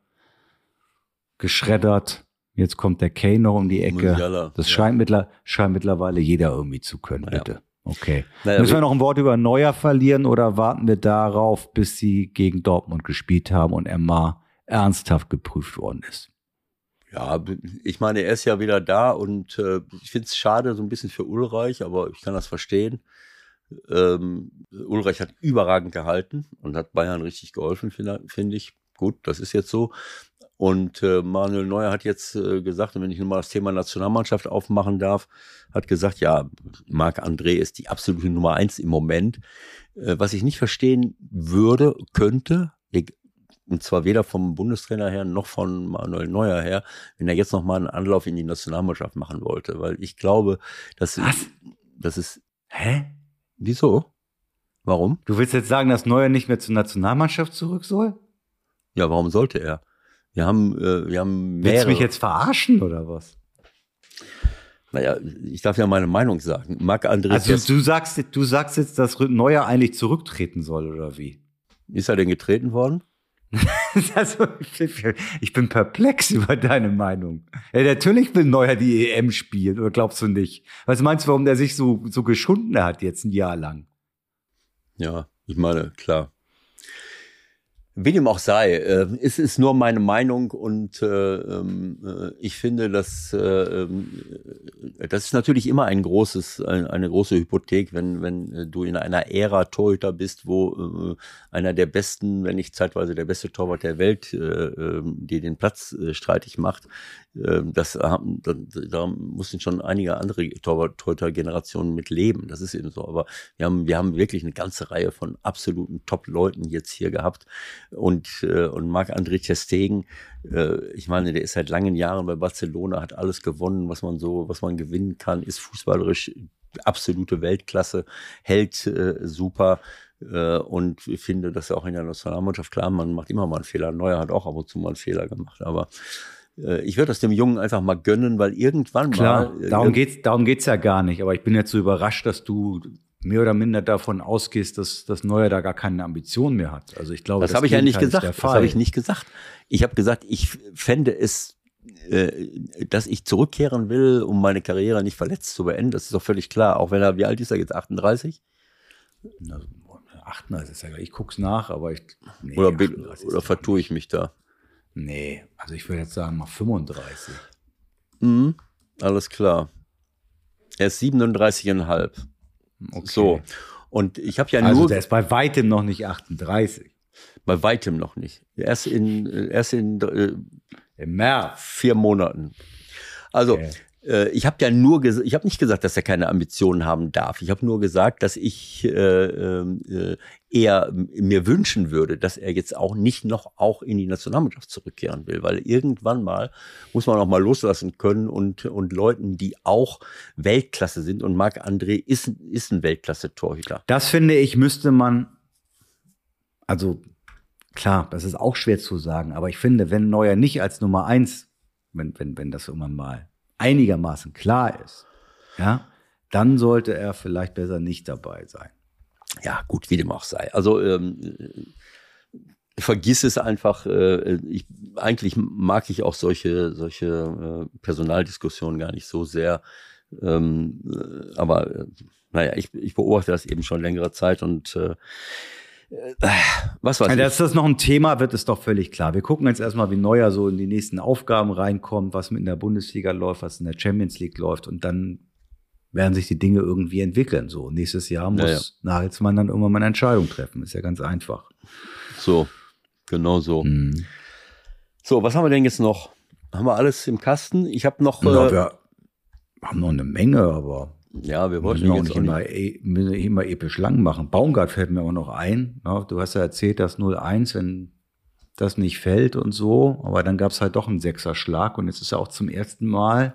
[SPEAKER 2] geschreddert. Jetzt kommt der Kane noch um die Ecke.
[SPEAKER 3] Musiala,
[SPEAKER 2] Das
[SPEAKER 3] ja.
[SPEAKER 2] scheint, mittler, scheint mittlerweile jeder irgendwie zu können,
[SPEAKER 3] Ja.
[SPEAKER 2] bitte. Okay.
[SPEAKER 3] Naja,
[SPEAKER 2] Müssen wir noch ein Wort über Neuer verlieren oder warten wir darauf, bis sie gegen Dortmund gespielt haben und mal ernsthaft geprüft worden ist?
[SPEAKER 3] Ja, ich meine, er ist ja wieder da und äh, ich finde es schade so ein bisschen für Ulreich, aber ich kann das verstehen. Ähm, Ulreich hat überragend gehalten und hat Bayern richtig geholfen, finde finde ich. Gut, das ist jetzt so. Und äh, Manuel Neuer hat jetzt äh, gesagt, und wenn ich nochmal das Thema Nationalmannschaft aufmachen darf, hat gesagt, ja, Marc André ist die absolute Nummer eins im Moment. Äh, was ich nicht verstehen würde, könnte, eг- und zwar weder vom Bundestrainer her noch von Manuel Neuer her, wenn er jetzt nochmal einen Anlauf in die Nationalmannschaft machen wollte. Weil ich glaube, dass,
[SPEAKER 2] Was?
[SPEAKER 3] das ist,
[SPEAKER 2] Hä?
[SPEAKER 3] wieso? Warum?
[SPEAKER 2] Du willst jetzt sagen, dass Neuer nicht mehr zur Nationalmannschaft zurück soll?
[SPEAKER 3] Ja, warum sollte er? Wir haben, äh, wir haben
[SPEAKER 2] Willst
[SPEAKER 3] mehrere.
[SPEAKER 2] du mich jetzt verarschen oder was?
[SPEAKER 3] Naja, ich darf ja meine Meinung sagen. Marc André
[SPEAKER 2] Also du sagst, du sagst jetzt, dass Neuer eigentlich zurücktreten soll oder wie?
[SPEAKER 3] ist er denn getreten worden?
[SPEAKER 2] Also, ich bin- ich bin perplex über deine Meinung. Ja, natürlich will Neuer die EM spielen, oder glaubst du nicht? Was meinst du, warum der sich so, so geschunden hat jetzt ein Jahr lang?
[SPEAKER 3] Ja, ich meine, klar. Wie dem auch sei, äh, es ist nur meine Meinung und äh, ähm, äh, ich finde, dass äh, ähm, äh, das ist natürlich immer ein großes, ein, eine große Hypothek, wenn wenn äh, du in einer Ära Torhüter bist, wo äh, einer der besten, wenn nicht zeitweise der beste Torwart der Welt, äh, äh, die den Platz äh, streitig macht. Äh, das haben, da, da mussten schon einige andere Torhüter-Generationen mit leben. Das ist eben so. Aber wir haben, wir haben wirklich eine ganze Reihe von absoluten Top-Leuten jetzt hier gehabt. Und, äh, und Marc-André Testegen, äh, ich meine, der ist seit langen Jahren bei Barcelona, hat alles gewonnen, was man so, was man gewinnen kann, ist fußballerisch absolute Weltklasse, hält äh, super. Äh, und ich finde, dass auch in der Nationalmannschaft, klar, man macht immer mal einen Fehler. Neuer hat auch ab und zu mal einen Fehler gemacht, aber äh, ich würde das dem Jungen einfach mal gönnen, weil irgendwann
[SPEAKER 2] Klar,
[SPEAKER 3] mal. äh,
[SPEAKER 2] darum geht's, darum geht's ja gar nicht. Aber ich bin jetzt so überrascht, dass du mehr oder minder davon ausgehst, dass, dass Neuer da gar keine Ambitionen mehr hat. Also ich glaube,
[SPEAKER 3] Das, habe ich ja nicht gesagt. Das habe ich nicht gesagt. Ich habe gesagt, ich fände es, äh, dass ich zurückkehren will, um meine Karriere nicht verletzt zu beenden. Das ist doch völlig klar. Auch wenn er, wie alt ist er jetzt? 38?
[SPEAKER 2] Na, 38 ist ja gleich. Ich guck's nach, aber ich. Nee,
[SPEAKER 3] Oder, bin-
[SPEAKER 2] 38
[SPEAKER 3] oder vertue ich mich da?
[SPEAKER 2] Nee, also ich würde jetzt sagen mal 35.
[SPEAKER 3] Mhm, alles klar. Er ist 37,5.
[SPEAKER 2] Okay.
[SPEAKER 3] So. Und ich habe ja
[SPEAKER 2] Also
[SPEAKER 3] nur
[SPEAKER 2] der ist bei weitem noch nicht 38.
[SPEAKER 3] bei weitem noch nicht. Erst in, äh, erst in äh,
[SPEAKER 2] Im März.
[SPEAKER 3] vier Monaten. Also
[SPEAKER 2] Okay.
[SPEAKER 3] Äh, ich habe ja nur ich habe nicht gesagt, dass er keine Ambitionen haben darf. Ich habe nur gesagt, dass ich äh, ähm, äh, eher mir wünschen würde, dass er jetzt auch nicht noch auch in die Nationalmannschaft zurückkehren will, weil irgendwann mal muss man auch mal loslassen können und und Leuten, die auch Weltklasse sind und Marc André ist ist ein Weltklasse-Torhüter.
[SPEAKER 2] Das finde ich, müsste man, also klar, das ist auch schwer zu sagen, aber ich finde, wenn Neuer nicht als Nummer eins, wenn, wenn, wenn das irgendwann mal einigermaßen klar ist, ja, dann sollte er vielleicht besser nicht dabei sein.
[SPEAKER 3] ja, gut, wie dem auch sei. Also ähm, äh, vergiss es einfach. Äh, ich, eigentlich mag ich auch solche, solche äh, Personaldiskussionen gar nicht so sehr. Ähm, äh, aber äh, naja, ich, ich beobachte das eben schon längere Zeit und äh, was weiß ich.
[SPEAKER 2] dass das noch ein Thema wird, ist doch völlig klar. Wir gucken jetzt erstmal, wie Neuer so in die nächsten Aufgaben reinkommt, was mit in der Bundesliga läuft, was in der Champions League läuft und dann werden sich die Dinge irgendwie entwickeln. So, nächstes Jahr muss
[SPEAKER 3] Ja, ja.
[SPEAKER 2] Nagelsmann dann irgendwann mal eine Entscheidung treffen. Ist ja ganz einfach.
[SPEAKER 3] So, genau so.
[SPEAKER 2] Mhm.
[SPEAKER 3] So, was haben wir denn jetzt noch? Haben wir alles im Kasten? Ich habe noch,
[SPEAKER 2] Ja,
[SPEAKER 3] äh,
[SPEAKER 2] wir haben noch eine Menge, aber
[SPEAKER 3] ja, wir
[SPEAKER 2] wir
[SPEAKER 3] wollten
[SPEAKER 2] müssen auch nicht immer, e- müssen nicht immer episch lang machen. Baumgart fällt mir auch noch ein. Ja, du hast ja erzählt, dass 0-1, wenn das nicht fällt und so, aber dann gab es halt doch einen Sechserschlag und jetzt ist er auch zum ersten Mal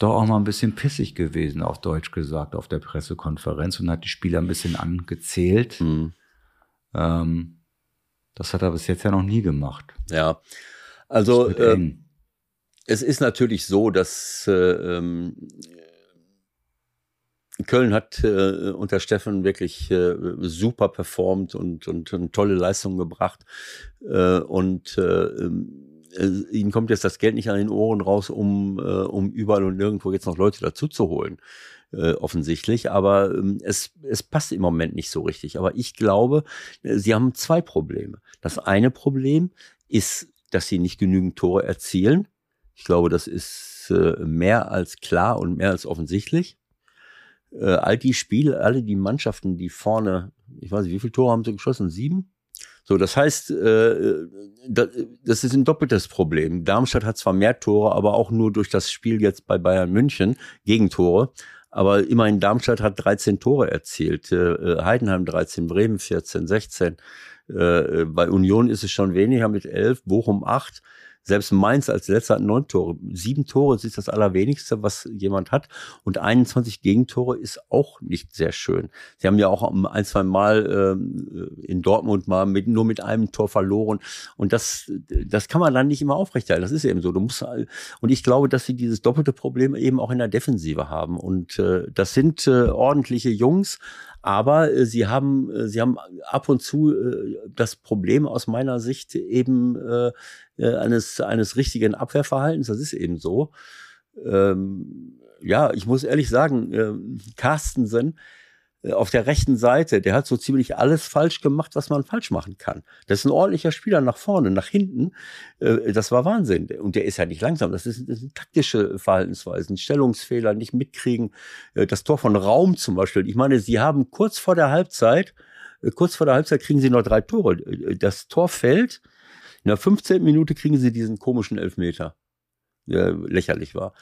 [SPEAKER 2] doch auch mal ein bisschen pissig gewesen, auf Deutsch gesagt, auf der Pressekonferenz und hat die Spieler ein bisschen angezählt.
[SPEAKER 3] Hm,
[SPEAKER 2] Ähm, das hat er bis jetzt ja noch nie gemacht.
[SPEAKER 3] ja. Also, äh, es ist natürlich so, dass äh, ähm, Köln hat äh, unter Steffen wirklich äh, super performt und, und, und tolle Leistungen gebracht. Äh, und äh, ähm, äh, ihnen kommt jetzt das Geld nicht an den Ohren raus, um, äh, um überall und nirgendwo jetzt noch Leute dazu zu holen. Äh, offensichtlich, aber ähm, es, es passt im Moment nicht so richtig. Aber ich glaube, sie haben zwei Probleme. Das eine Problem ist, dass sie nicht genügend Tore erzielen. Ich glaube, das ist mehr als klar und mehr als offensichtlich. Äh, all die Spiele, alle die Mannschaften, die vorne, ich weiß nicht, wie viele Tore haben sie geschossen? Sieben? So, das heißt, äh, da- das ist ein doppeltes Problem. Darmstadt hat zwar mehr Tore, aber auch nur durch das Spiel jetzt bei Bayern München Gegentore. Aber immerhin Darmstadt hat 13 Tore erzielt, äh, Heidenheim 13, Bremen 14, 16. Äh, bei Union ist es schon weniger mit 11, Bochum 8. Selbst Mainz als letzter hat neun Tore. Sieben Tore ist das allerwenigste, was jemand hat. Und 21 Gegentore ist auch nicht sehr schön. Sie haben ja auch ein, zwei Mal ähm, in Dortmund mal mit, nur mit einem Tor verloren. Und das, das kann man dann nicht immer aufrechterhalten. Das ist eben so. Du musst, und ich glaube, dass sie dieses doppelte Problem eben auch in der Defensive haben. Und äh, das sind äh, ordentliche Jungs. Aber äh, sie haben, äh, sie haben ab und zu äh, das Problem aus meiner Sicht eben äh, äh, eines eines richtigen Abwehrverhaltens. Das ist eben so. Ähm, ja, ich muss ehrlich sagen, äh, Carstensen äh, auf der rechten Seite, der hat so ziemlich alles falsch gemacht, was man falsch machen kann. Das ist ein ordentlicher Spieler nach vorne, nach hinten. Äh, das war Wahnsinn. Und der ist ja nicht langsam. Das, ist, das sind taktische Verhaltensweisen, Stellungsfehler, nicht mitkriegen. Äh, das Tor von Raum zum Beispiel. Ich meine, sie haben kurz vor der Halbzeit, äh, kurz vor der Halbzeit kriegen sie noch drei Tore. Äh, Das Tor fällt. In der 15. Minute kriegen sie diesen komischen Elfmeter, der lächerlich war.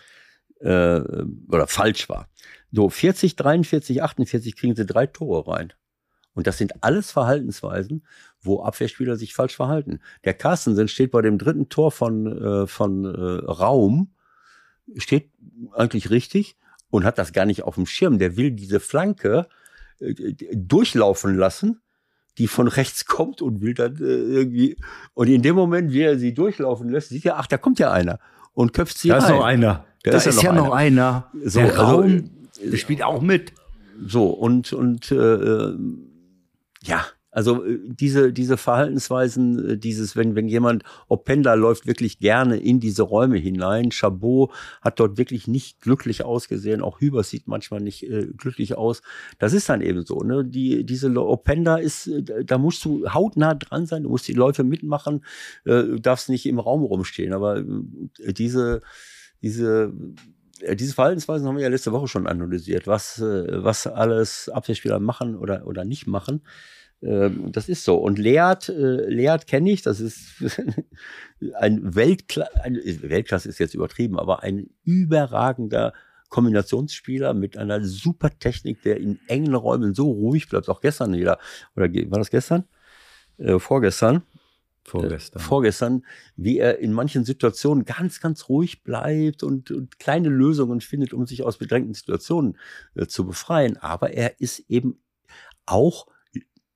[SPEAKER 3] Äh, oder falsch war. So, 40, 43, 48 kriegen sie drei Tore rein. Und das sind alles Verhaltensweisen, wo Abwehrspieler sich falsch verhalten. Der Carstensen steht bei dem dritten Tor von, äh, von äh, Raum, steht eigentlich richtig und hat das gar nicht auf dem Schirm. Der will diese Flanke äh, durchlaufen lassen, die von rechts kommt und will dann äh, irgendwie. Und in dem Moment, wie er sie durchlaufen lässt, sieht er, ach, da kommt ja einer und köpft sie
[SPEAKER 2] Da ist
[SPEAKER 3] rein.
[SPEAKER 2] noch einer.
[SPEAKER 3] Da
[SPEAKER 2] Da,
[SPEAKER 3] ist ja
[SPEAKER 2] ist,
[SPEAKER 3] noch
[SPEAKER 2] ja noch einer.
[SPEAKER 3] So,
[SPEAKER 2] der
[SPEAKER 3] also,
[SPEAKER 2] Raum, der spielt auch mit.
[SPEAKER 3] So, und, und äh, ja, also äh, diese, diese Verhaltensweisen, äh, dieses, wenn, wenn jemand, Openda läuft wirklich gerne in diese Räume hinein. Chabot hat dort wirklich nicht glücklich ausgesehen. Auch Hübers sieht manchmal nicht äh, glücklich aus. Das ist dann eben so. Ne? Die, diese Openda ist, äh, da musst du hautnah dran sein, du musst die Läufe mitmachen, äh, du darfst nicht im Raum rumstehen. Aber diese, diese diese Verhaltensweisen haben wir ja letzte Woche schon analysiert, was, was alles Abwehrspieler machen oder, oder nicht machen. Ähm, Das ist so. Und Leert, äh, Leert kenne ich, das ist ein Weltklasse, ein, Weltklasse ist jetzt übertrieben, aber ein überragender Kombinationsspieler mit einer super Technik, der in engen Räumen so ruhig bleibt. Auch gestern wieder, oder war das gestern? Äh, vorgestern
[SPEAKER 2] Vorgestern.
[SPEAKER 3] vorgestern, wie er in manchen Situationen ganz, ganz ruhig bleibt und, und kleine Lösungen findet, um sich aus bedrängten Situationen äh, zu befreien. Aber er ist eben auch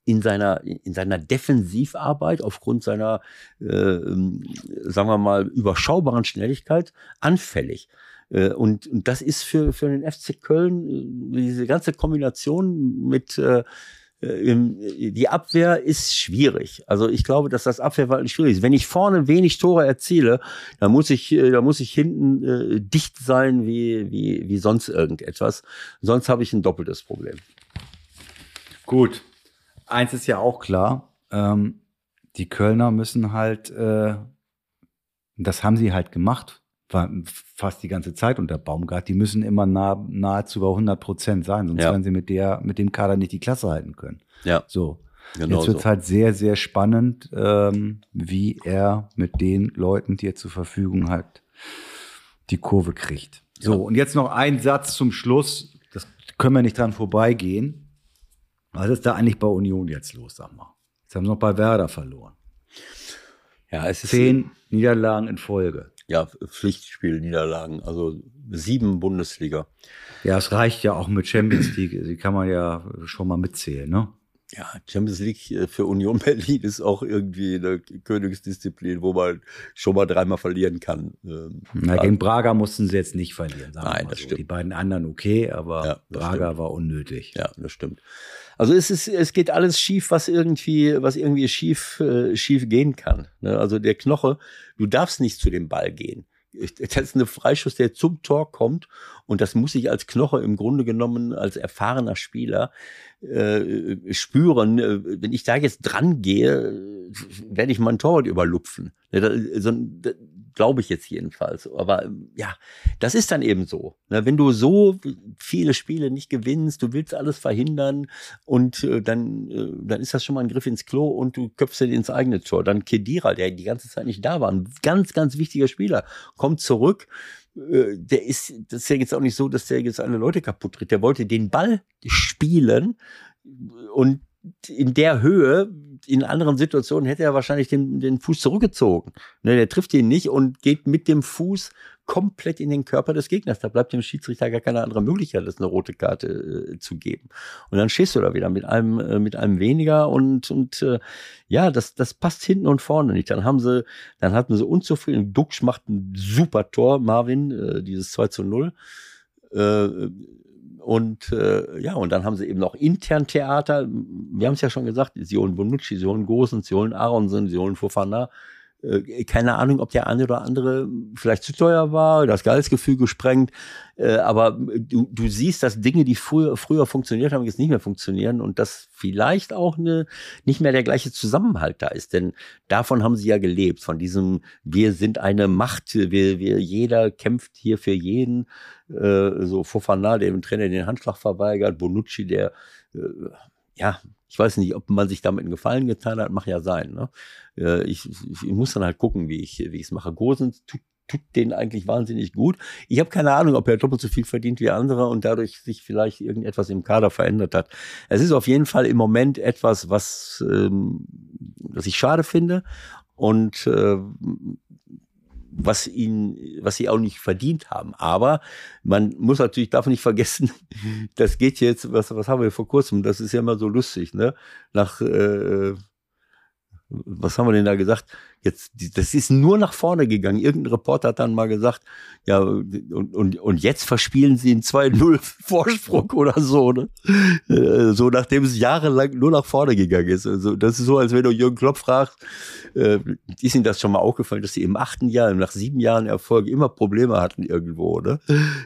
[SPEAKER 3] in seiner, in seiner Defensivarbeit aufgrund seiner, äh, ähm, sagen wir mal, überschaubaren Schnelligkeit anfällig. Äh, Und, und das ist für, für den FC Köln äh, diese ganze Kombination mit äh, äh, die Abwehr ist schwierig. Also ich glaube, dass das Abwehrverhalten schwierig ist. Wenn ich vorne wenig Tore erziele, dann muss ich, äh, dann muss ich hinten äh, dicht sein wie, wie, wie sonst irgendetwas. Sonst habe ich ein doppeltes Problem.
[SPEAKER 2] Gut. Eins ist ja auch klar, ähm, die Kölner müssen halt, äh, das haben sie halt gemacht, fast die ganze Zeit unter Baumgart, die müssen immer nah, nahezu bei 100 Prozent sein, sonst
[SPEAKER 3] Ja.
[SPEAKER 2] werden sie mit der, mit dem Kader nicht die Klasse halten können.
[SPEAKER 3] Ja,
[SPEAKER 2] So.
[SPEAKER 3] genau
[SPEAKER 2] Jetzt wird es
[SPEAKER 3] so.
[SPEAKER 2] halt sehr, sehr spannend, ähm, wie er mit den Leuten, die er zur Verfügung hat, die Kurve kriegt. So,
[SPEAKER 3] Ja.
[SPEAKER 2] und jetzt noch ein Satz zum Schluss. Das können wir nicht dran vorbeigehen. Was ist da eigentlich bei Union jetzt los, sag mal? Jetzt haben sie noch bei Werder verloren.
[SPEAKER 3] Ja, es ist
[SPEAKER 2] Zehn Niederlagen in Folge.
[SPEAKER 3] ja, Pflichtspielniederlagen, also sieben Bundesliga.
[SPEAKER 2] Ja, es reicht ja auch mit Champions League. Die kann man ja schon mal mitzählen, ne?
[SPEAKER 3] Ja, Champions League für Union Berlin ist auch irgendwie eine Königsdisziplin, wo man schon mal dreimal verlieren kann. Ähm,
[SPEAKER 2] Na, gegen Braga mussten sie jetzt nicht verlieren. Sagen wir
[SPEAKER 3] Nein,
[SPEAKER 2] mal
[SPEAKER 3] das
[SPEAKER 2] so.
[SPEAKER 3] stimmt.
[SPEAKER 2] Die beiden anderen okay, aber
[SPEAKER 3] Ja,
[SPEAKER 2] Braga
[SPEAKER 3] stimmt.
[SPEAKER 2] war unnötig.
[SPEAKER 3] Ja, das stimmt. Also es ist, es geht alles schief, was irgendwie, was irgendwie schief, äh, schief gehen kann. Ne? Also der Knoche, du darfst nicht zu dem Ball gehen. Das ist eine Freischuss, der zum Tor kommt und das muss ich als Knoche im Grunde genommen als erfahrener Spieler äh, spüren. Wenn ich da jetzt dran gehe, werde ich meinen Torwart überlupfen. Ne, so, Glaube ich jetzt jedenfalls. Aber ähm, ja, das ist dann eben so. Ne, Wenn du so viele Spiele nicht gewinnst, du willst alles verhindern und äh, dann, äh, dann ist das schon mal ein Griff ins Klo und du köpfst dir ins eigene Tor. Dann Kedira, der die ganze Zeit nicht da war, ein ganz, ganz wichtiger Spieler, kommt zurück. Äh, Der ist, das ist ja jetzt auch nicht so, dass der jetzt alle Leute kaputt tritt. Der wollte den Ball spielen und in der Höhe, in anderen Situationen hätte er wahrscheinlich den, den Fuß zurückgezogen. Ne, der trifft ihn nicht und geht mit dem Fuß komplett in den Körper des Gegners. Da bleibt dem Schiedsrichter gar keine andere Möglichkeit, als eine rote Karte äh, zu geben. Und dann stehst du da wieder mit einem, äh, mit einem weniger und, und äh, ja, das, das passt hinten und vorne nicht. Dann haben sie, dann hatten sie unzufrieden. Duxch macht ein super Tor, Marvin, äh, dieses 2 zu 0. Und äh, ja, und dann haben sie eben noch intern Theater. Wir haben es ja schon gesagt, sie holen Bonucci, sie holen Gosen, sie holen Aronson, sie holen Fofana. Äh, keine Ahnung, ob der eine oder andere vielleicht zu teuer war, das Gehaltsgefüge sprengt. Äh, aber du, du siehst, dass Dinge, die früher, früher funktioniert haben, jetzt nicht mehr funktionieren und dass vielleicht auch eine, nicht mehr der gleiche Zusammenhalt da ist. Denn davon haben sie ja gelebt, von diesem, wir sind eine Macht, wir, wir, jeder kämpft hier für jeden. Äh, so Fofana, der dem Trainer den Handschlag verweigert, Bonucci, der, ja, ich weiß nicht, ob man sich damit einen Gefallen getan hat, mach ja sein. Ne? Äh, ich, ich muss dann halt gucken, wie ich wie es mache. Gosens tut, tut den eigentlich wahnsinnig gut. Ich habe keine Ahnung, ob er doppelt so viel verdient wie andere und dadurch sich vielleicht irgendetwas im Kader verändert hat. Es ist auf jeden Fall im Moment etwas, was, ähm, was ich schade finde und äh, was ihn, was sie auch nicht verdient haben. Aber man muss natürlich, darf nicht vergessen, das geht jetzt, was, was haben wir vor kurzem, das ist ja immer so lustig, ne? Nach, äh, was haben wir denn da gesagt? Jetzt, das ist nur nach vorne gegangen. Irgendein Reporter hat dann mal gesagt, ja, und, und, und jetzt verspielen sie einen 2-0 Vorsprung oder so, ne? Äh, So nachdem es jahrelang nur nach vorne gegangen ist. Also, das ist so, als wenn du Jürgen Klopp fragst, äh, ist Ihnen das schon mal aufgefallen, dass sie im achten Jahr, nach sieben Jahren Erfolg immer Probleme hatten irgendwo, ne?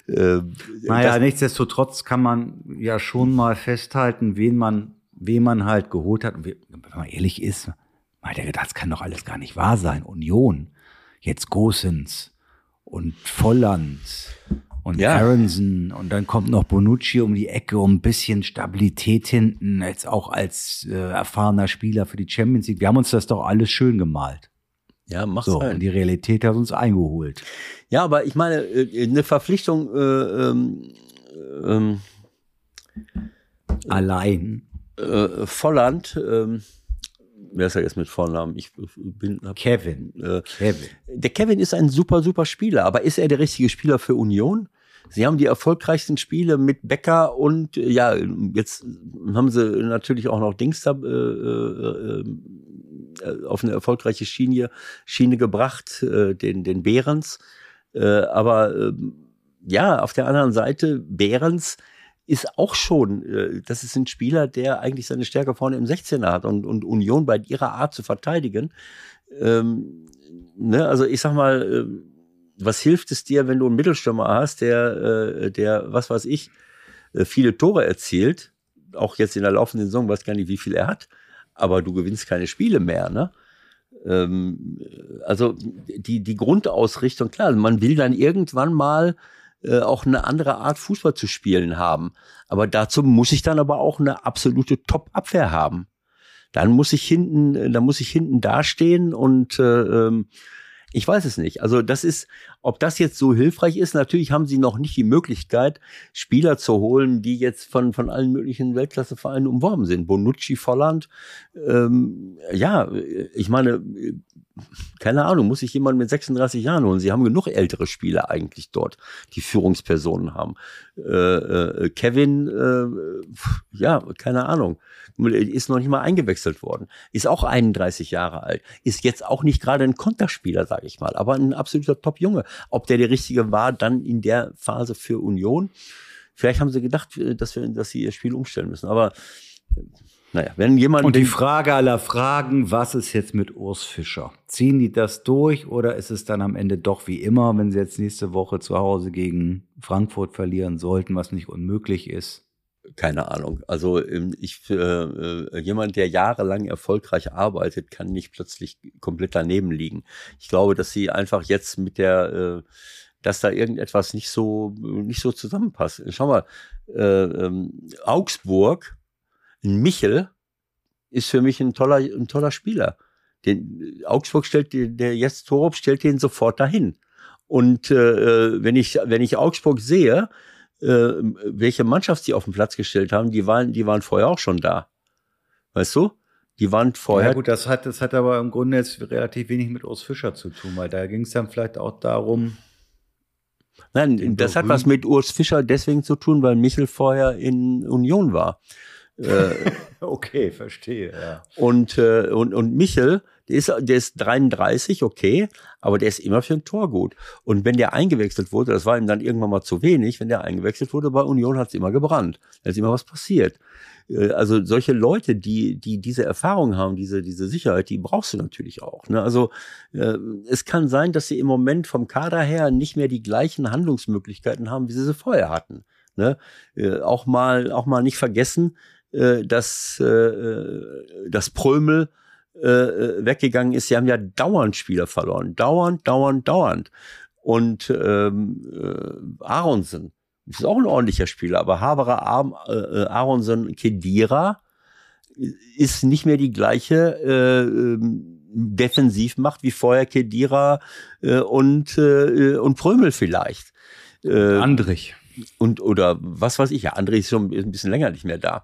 [SPEAKER 3] Äh,
[SPEAKER 2] Naja, nichtsdestotrotz kann man ja schon mal festhalten, wen man, wen man halt geholt hat. Wenn man ehrlich ist, hat ja gedacht, das kann doch alles gar nicht wahr sein. Union, jetzt Gosens und Volland und
[SPEAKER 3] Ja.
[SPEAKER 2] Aronson und dann kommt noch Bonucci um die Ecke, um ein bisschen Stabilität hinten, jetzt auch als äh, erfahrener Spieler für die Champions League. Wir haben uns das doch alles schön gemalt.
[SPEAKER 3] ja, mach
[SPEAKER 2] So,
[SPEAKER 3] sein.
[SPEAKER 2] und die Realität hat uns eingeholt.
[SPEAKER 3] Ja, aber ich meine, äh, eine Verpflichtung, äh, ähm, ähm,
[SPEAKER 2] Allein
[SPEAKER 3] äh, Volland, ähm, wer ist er jetzt mit Vornamen? Ich bin, hab,
[SPEAKER 2] Kevin.
[SPEAKER 3] äh,
[SPEAKER 2] Kevin.
[SPEAKER 3] der Kevin ist ein super, super Spieler, aber ist er der richtige Spieler für Union? Sie haben die erfolgreichsten Spiele mit Becker und äh, ja, jetzt haben sie natürlich auch noch Dings da äh, äh, äh, auf eine erfolgreiche Schiene, Schiene gebracht, äh, den, den Behrens. Äh, aber ähm, ja, auf der anderen Seite, Behrens ist auch schon, äh, das ist ein Spieler, der eigentlich seine Stärke vorne im 16er hat und, und Union bei ihrer Art zu verteidigen. Ähm, ne, also ich sag mal, äh, was hilft es dir, wenn du einen Mittelstürmer hast, der, äh, der, was weiß ich, äh, viele Tore erzielt? auch jetzt in der laufenden Saison, weiß gar nicht, wie viel er hat, aber du gewinnst keine Spiele mehr, ne? Ähm, also die, die Grundausrichtung, klar, man will dann irgendwann mal äh, auch eine andere Art Fußball zu spielen haben. Aber dazu muss ich dann aber auch eine absolute Top-Abwehr haben. Dann muss ich hinten, dann muss ich hinten dastehen und äh, ähm, ich weiß es nicht. Also das ist, ob das jetzt so hilfreich ist, natürlich haben sie noch nicht die Möglichkeit, Spieler zu holen, die jetzt von, von allen möglichen Weltklassevereinen umworben sind. Bonucci, Volland, ähm, ja, ich meine, keine Ahnung, muss sich jemand mit 36 Jahren holen. Sie haben genug ältere Spieler eigentlich dort, die Führungspersonen haben. Äh, äh, Kevin, äh, ja, keine Ahnung, ist noch nicht mal eingewechselt worden, ist auch 31 Jahre alt, ist jetzt auch nicht gerade ein Konterspieler, sage ich mal, aber ein absoluter Top-Junge. Ob der der richtige war, dann in der Phase für Union. Vielleicht haben sie gedacht, äh, dass, wir, dass sie ihr Spiel umstellen müssen, aber naja, wenn jemand.
[SPEAKER 2] Und die Frage aller Fragen, was ist jetzt mit Urs Fischer? Ziehen die das durch oder ist es dann am Ende doch wie immer, wenn sie jetzt nächste Woche zu Hause gegen Frankfurt verlieren sollten, was nicht unmöglich ist?
[SPEAKER 3] Keine Ahnung. Also ähm, ich äh, äh, jemand, der jahrelang erfolgreich arbeitet, kann nicht plötzlich komplett daneben liegen. Ich glaube, dass sie einfach jetzt mit der äh, dass da irgendetwas nicht so nicht so zusammenpasst. Schau mal, äh, ähm, Augsburg Michel ist für mich ein toller, ein toller Spieler. Den, Augsburg stellt, der jetzt Torup stellt den sofort dahin. Und äh, wenn ich wenn ich Augsburg sehe, äh, welche Mannschaft sie auf den Platz gestellt haben, die waren die waren vorher auch schon da. Weißt du? Die waren vorher. Ja
[SPEAKER 2] gut, das hat das hat aber im Grunde jetzt relativ wenig mit Urs Fischer zu tun, weil da ging es dann vielleicht auch darum.
[SPEAKER 3] Nein, das hat was mit Urs Fischer deswegen zu tun, weil Michel vorher in Union war.
[SPEAKER 2] Äh, okay, verstehe. Ja.
[SPEAKER 3] Und, äh, und, und Michel, der ist, der ist 33, okay, aber der ist immer für ein Tor gut. Und wenn der eingewechselt wurde, das war ihm dann irgendwann mal zu wenig, wenn der eingewechselt wurde bei Union, hat es immer gebrannt. Da ist immer was passiert. Äh, also solche Leute, die, die diese Erfahrung haben, diese, diese Sicherheit, die brauchst du natürlich auch. Ne? Also äh, es kann sein, dass sie im Moment vom Kader her nicht mehr die gleichen Handlungsmöglichkeiten haben, wie sie sie vorher hatten. Ne? Äh, auch mal, auch mal nicht vergessen, äh, dass, äh, dass Prömel äh, weggegangen ist. Sie haben ja dauernd Spieler verloren. Dauernd, dauernd, dauernd. Und ähm, äh, Aronsen ist auch ein ordentlicher Spieler, aber Haberer, äh, Aronsen, Kedira ist nicht mehr die gleiche äh, ähm, Defensivmacht wie vorher Kedira äh, und, äh, und Prömel vielleicht.
[SPEAKER 2] Äh, Andrich
[SPEAKER 3] und oder was weiß ich, ja, André ist schon ein bisschen länger nicht mehr da.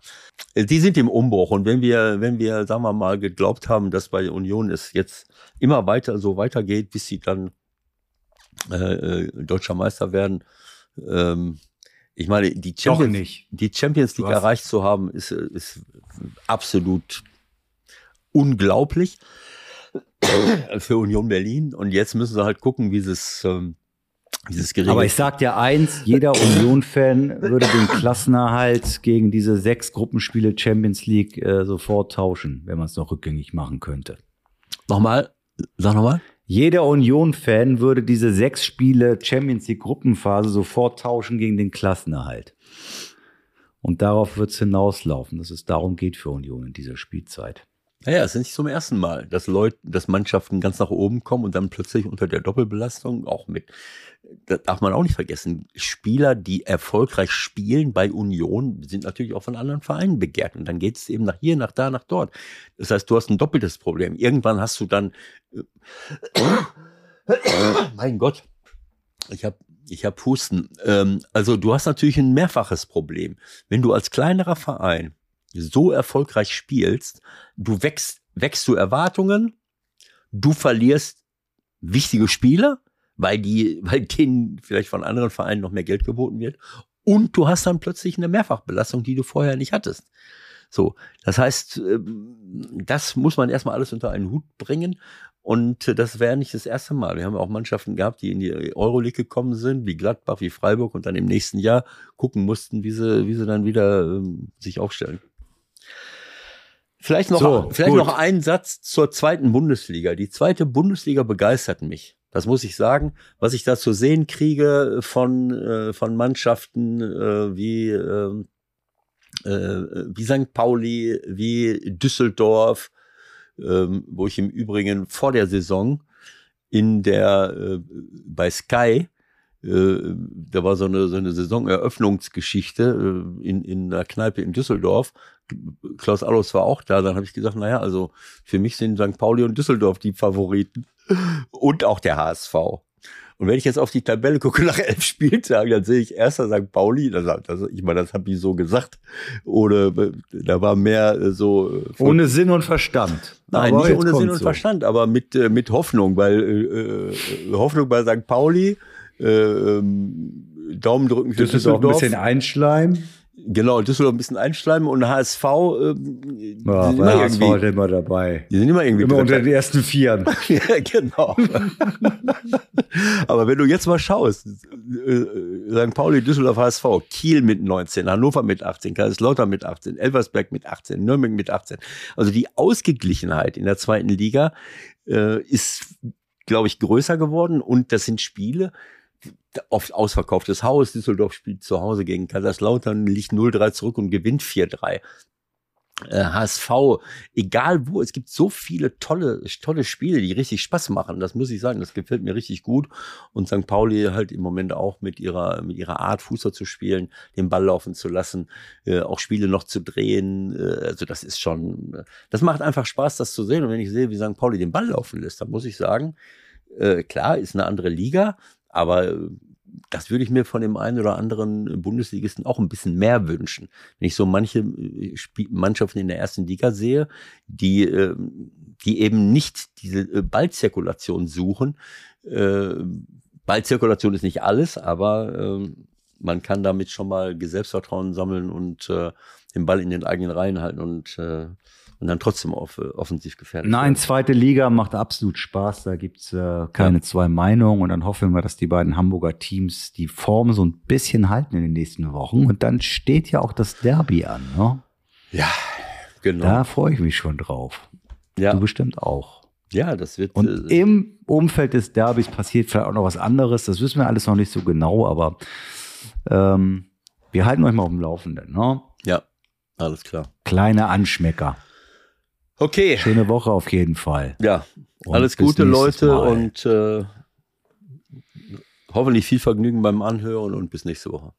[SPEAKER 3] Die sind im Umbruch und wenn wir, wenn wir, sagen wir mal, geglaubt haben, dass bei Union es jetzt immer weiter so weitergeht, bis sie dann äh, äh deutscher Meister werden, ähm, ich meine, die Champions, die Champions League erreicht zu haben, ist, ist absolut unglaublich für Union Berlin. Und jetzt müssen sie halt gucken, wie sie es ähm,
[SPEAKER 2] dieses Aber ich sag dir eins, jeder Union-Fan würde den Klassenerhalt gegen diese sechs Gruppenspiele Champions League äh, sofort tauschen, wenn man es noch rückgängig machen könnte.
[SPEAKER 3] Nochmal, sag nochmal.
[SPEAKER 2] Jeder Union-Fan würde diese sechs Spiele Champions League Gruppenphase sofort tauschen gegen den Klassenerhalt. Und darauf wird es hinauslaufen, dass es darum geht für Union in dieser Spielzeit.
[SPEAKER 3] Naja, es ist nicht zum ersten Mal, dass Leute, dass Mannschaften ganz nach oben kommen und dann plötzlich unter der Doppelbelastung auch mit, das darf man auch nicht vergessen, Spieler, die erfolgreich spielen bei Union, sind natürlich auch von anderen Vereinen begehrt. Und dann geht es eben nach hier, nach da, nach dort. Das heißt, du hast ein doppeltes Problem. Irgendwann hast du dann, äh, mein Gott, ich habe ich hab Husten. Ähm, also du hast natürlich ein mehrfaches Problem. Wenn du als kleinerer Verein so erfolgreich spielst, du wächst, wächst du Erwartungen, du verlierst wichtige Spieler, weil die, weil denen vielleicht von anderen Vereinen noch mehr Geld geboten wird. Und du hast dann plötzlich eine Mehrfachbelastung, die du vorher nicht hattest. So, das heißt, ähm, das muss man erstmal alles unter einen Hut bringen. Und das wäre nicht das erste Mal. Wir haben auch Mannschaften gehabt, die in die Euroleague gekommen sind, wie Gladbach, wie Freiburg und dann im nächsten Jahr gucken mussten, wie sie, wie sie dann wieder ähm, sich aufstellen. Vielleicht noch, so, vielleicht noch ein Satz zur zweiten Bundesliga. Die zweite Bundesliga begeistert mich. Das muss ich sagen. Was ich da zu sehen kriege von, äh, von Mannschaften äh, wie, äh, äh, wie St. Pauli, wie Düsseldorf, ähm, wo ich im Übrigen vor der Saison in der äh, bei Sky äh, da war so eine, so eine Saisoneröffnungsgeschichte äh, in, in der Kneipe in Düsseldorf. Klaus Allos war auch da. Dann habe ich gesagt, naja, also für mich sind St. Pauli und Düsseldorf die Favoriten und auch der HSV. Und wenn ich jetzt auf die Tabelle gucke nach elf Spieltagen, dann sehe ich erster St. Pauli. Das, das, ich meine, das habe ich so gesagt. Oder da war mehr äh, so.
[SPEAKER 2] Äh, ohne Sinn und Verstand.
[SPEAKER 3] Nein, aber nicht ohne Sinn und so. Verstand, aber mit, äh, mit Hoffnung, weil äh, Hoffnung bei St. Pauli, äh, ähm, Daumen drücken
[SPEAKER 2] für Düsseldorf. Ein bisschen einschleimen.
[SPEAKER 3] Genau, Düsseldorf ein bisschen einschleimen und HSV. Äh,
[SPEAKER 2] ja, sind immer HSV irgendwie, immer dabei.
[SPEAKER 3] Die sind immer irgendwie
[SPEAKER 2] immer unter den ersten Vieren.
[SPEAKER 3] ja, genau. Aber wenn du jetzt mal schaust, äh, St. Pauli, Düsseldorf, HSV, Kiel mit 19, Hannover mit 18, Kaiserslautern mit 18, Elversberg mit 18, Nürnberg mit 18. Also die Ausgeglichenheit in der zweiten Liga äh, ist, glaube ich, größer geworden und das sind Spiele, oft ausverkauftes Haus. Düsseldorf spielt zu Hause gegen Kaiserslautern, liegt 0-3 zurück und gewinnt 4-3. Äh, HSV, egal wo, es gibt so viele tolle, tolle Spiele, die richtig Spaß machen. Das muss ich sagen, das gefällt mir richtig gut. Und St. Pauli halt im Moment auch mit ihrer, mit ihrer Art, Fußball zu spielen, den Ball laufen zu lassen, äh, auch Spiele noch zu drehen. Äh, also das ist schon, das macht einfach Spaß, das zu sehen. Und wenn ich sehe, wie St. Pauli den Ball laufen lässt, dann muss ich sagen, äh, klar, ist eine andere Liga, aber äh, das würde ich mir von dem einen oder anderen Bundesligisten auch ein bisschen mehr wünschen. Wenn ich so manche äh, Mannschaften in der ersten Liga sehe, die, ähm, die eben nicht diese äh, Ballzirkulation suchen. Ballzirkulation ist nicht alles, aber ähm, man kann damit schon mal Selbstvertrauen sammeln und den Ball in den eigenen Reihen halten und und dann trotzdem auf, äh, offensiv gefährdet.
[SPEAKER 2] Nein, zweite Liga macht absolut Spaß. Da gibt's äh, keine ja. zwei Meinungen. Und dann hoffen wir, dass die beiden Hamburger Teams die Form so ein bisschen halten in den nächsten Wochen. Und dann steht ja auch das Derby an. Ne?
[SPEAKER 3] Ja, genau.
[SPEAKER 2] Da freue ich mich schon drauf. Ja. Du bestimmt auch.
[SPEAKER 3] Ja, das wird.
[SPEAKER 2] Und äh, im Umfeld des Derbys passiert vielleicht auch noch was anderes. Das wissen wir alles noch nicht so genau, aber ähm, wir halten euch mal auf dem Laufenden. Ne?
[SPEAKER 3] Ja, alles klar.
[SPEAKER 2] Kleine Anschmecker.
[SPEAKER 3] Okay.
[SPEAKER 2] Schöne Woche auf jeden Fall.
[SPEAKER 3] Ja. Und Alles Gute, Leute, Mal. und äh, hoffentlich viel Vergnügen beim Anhören und bis nächste Woche.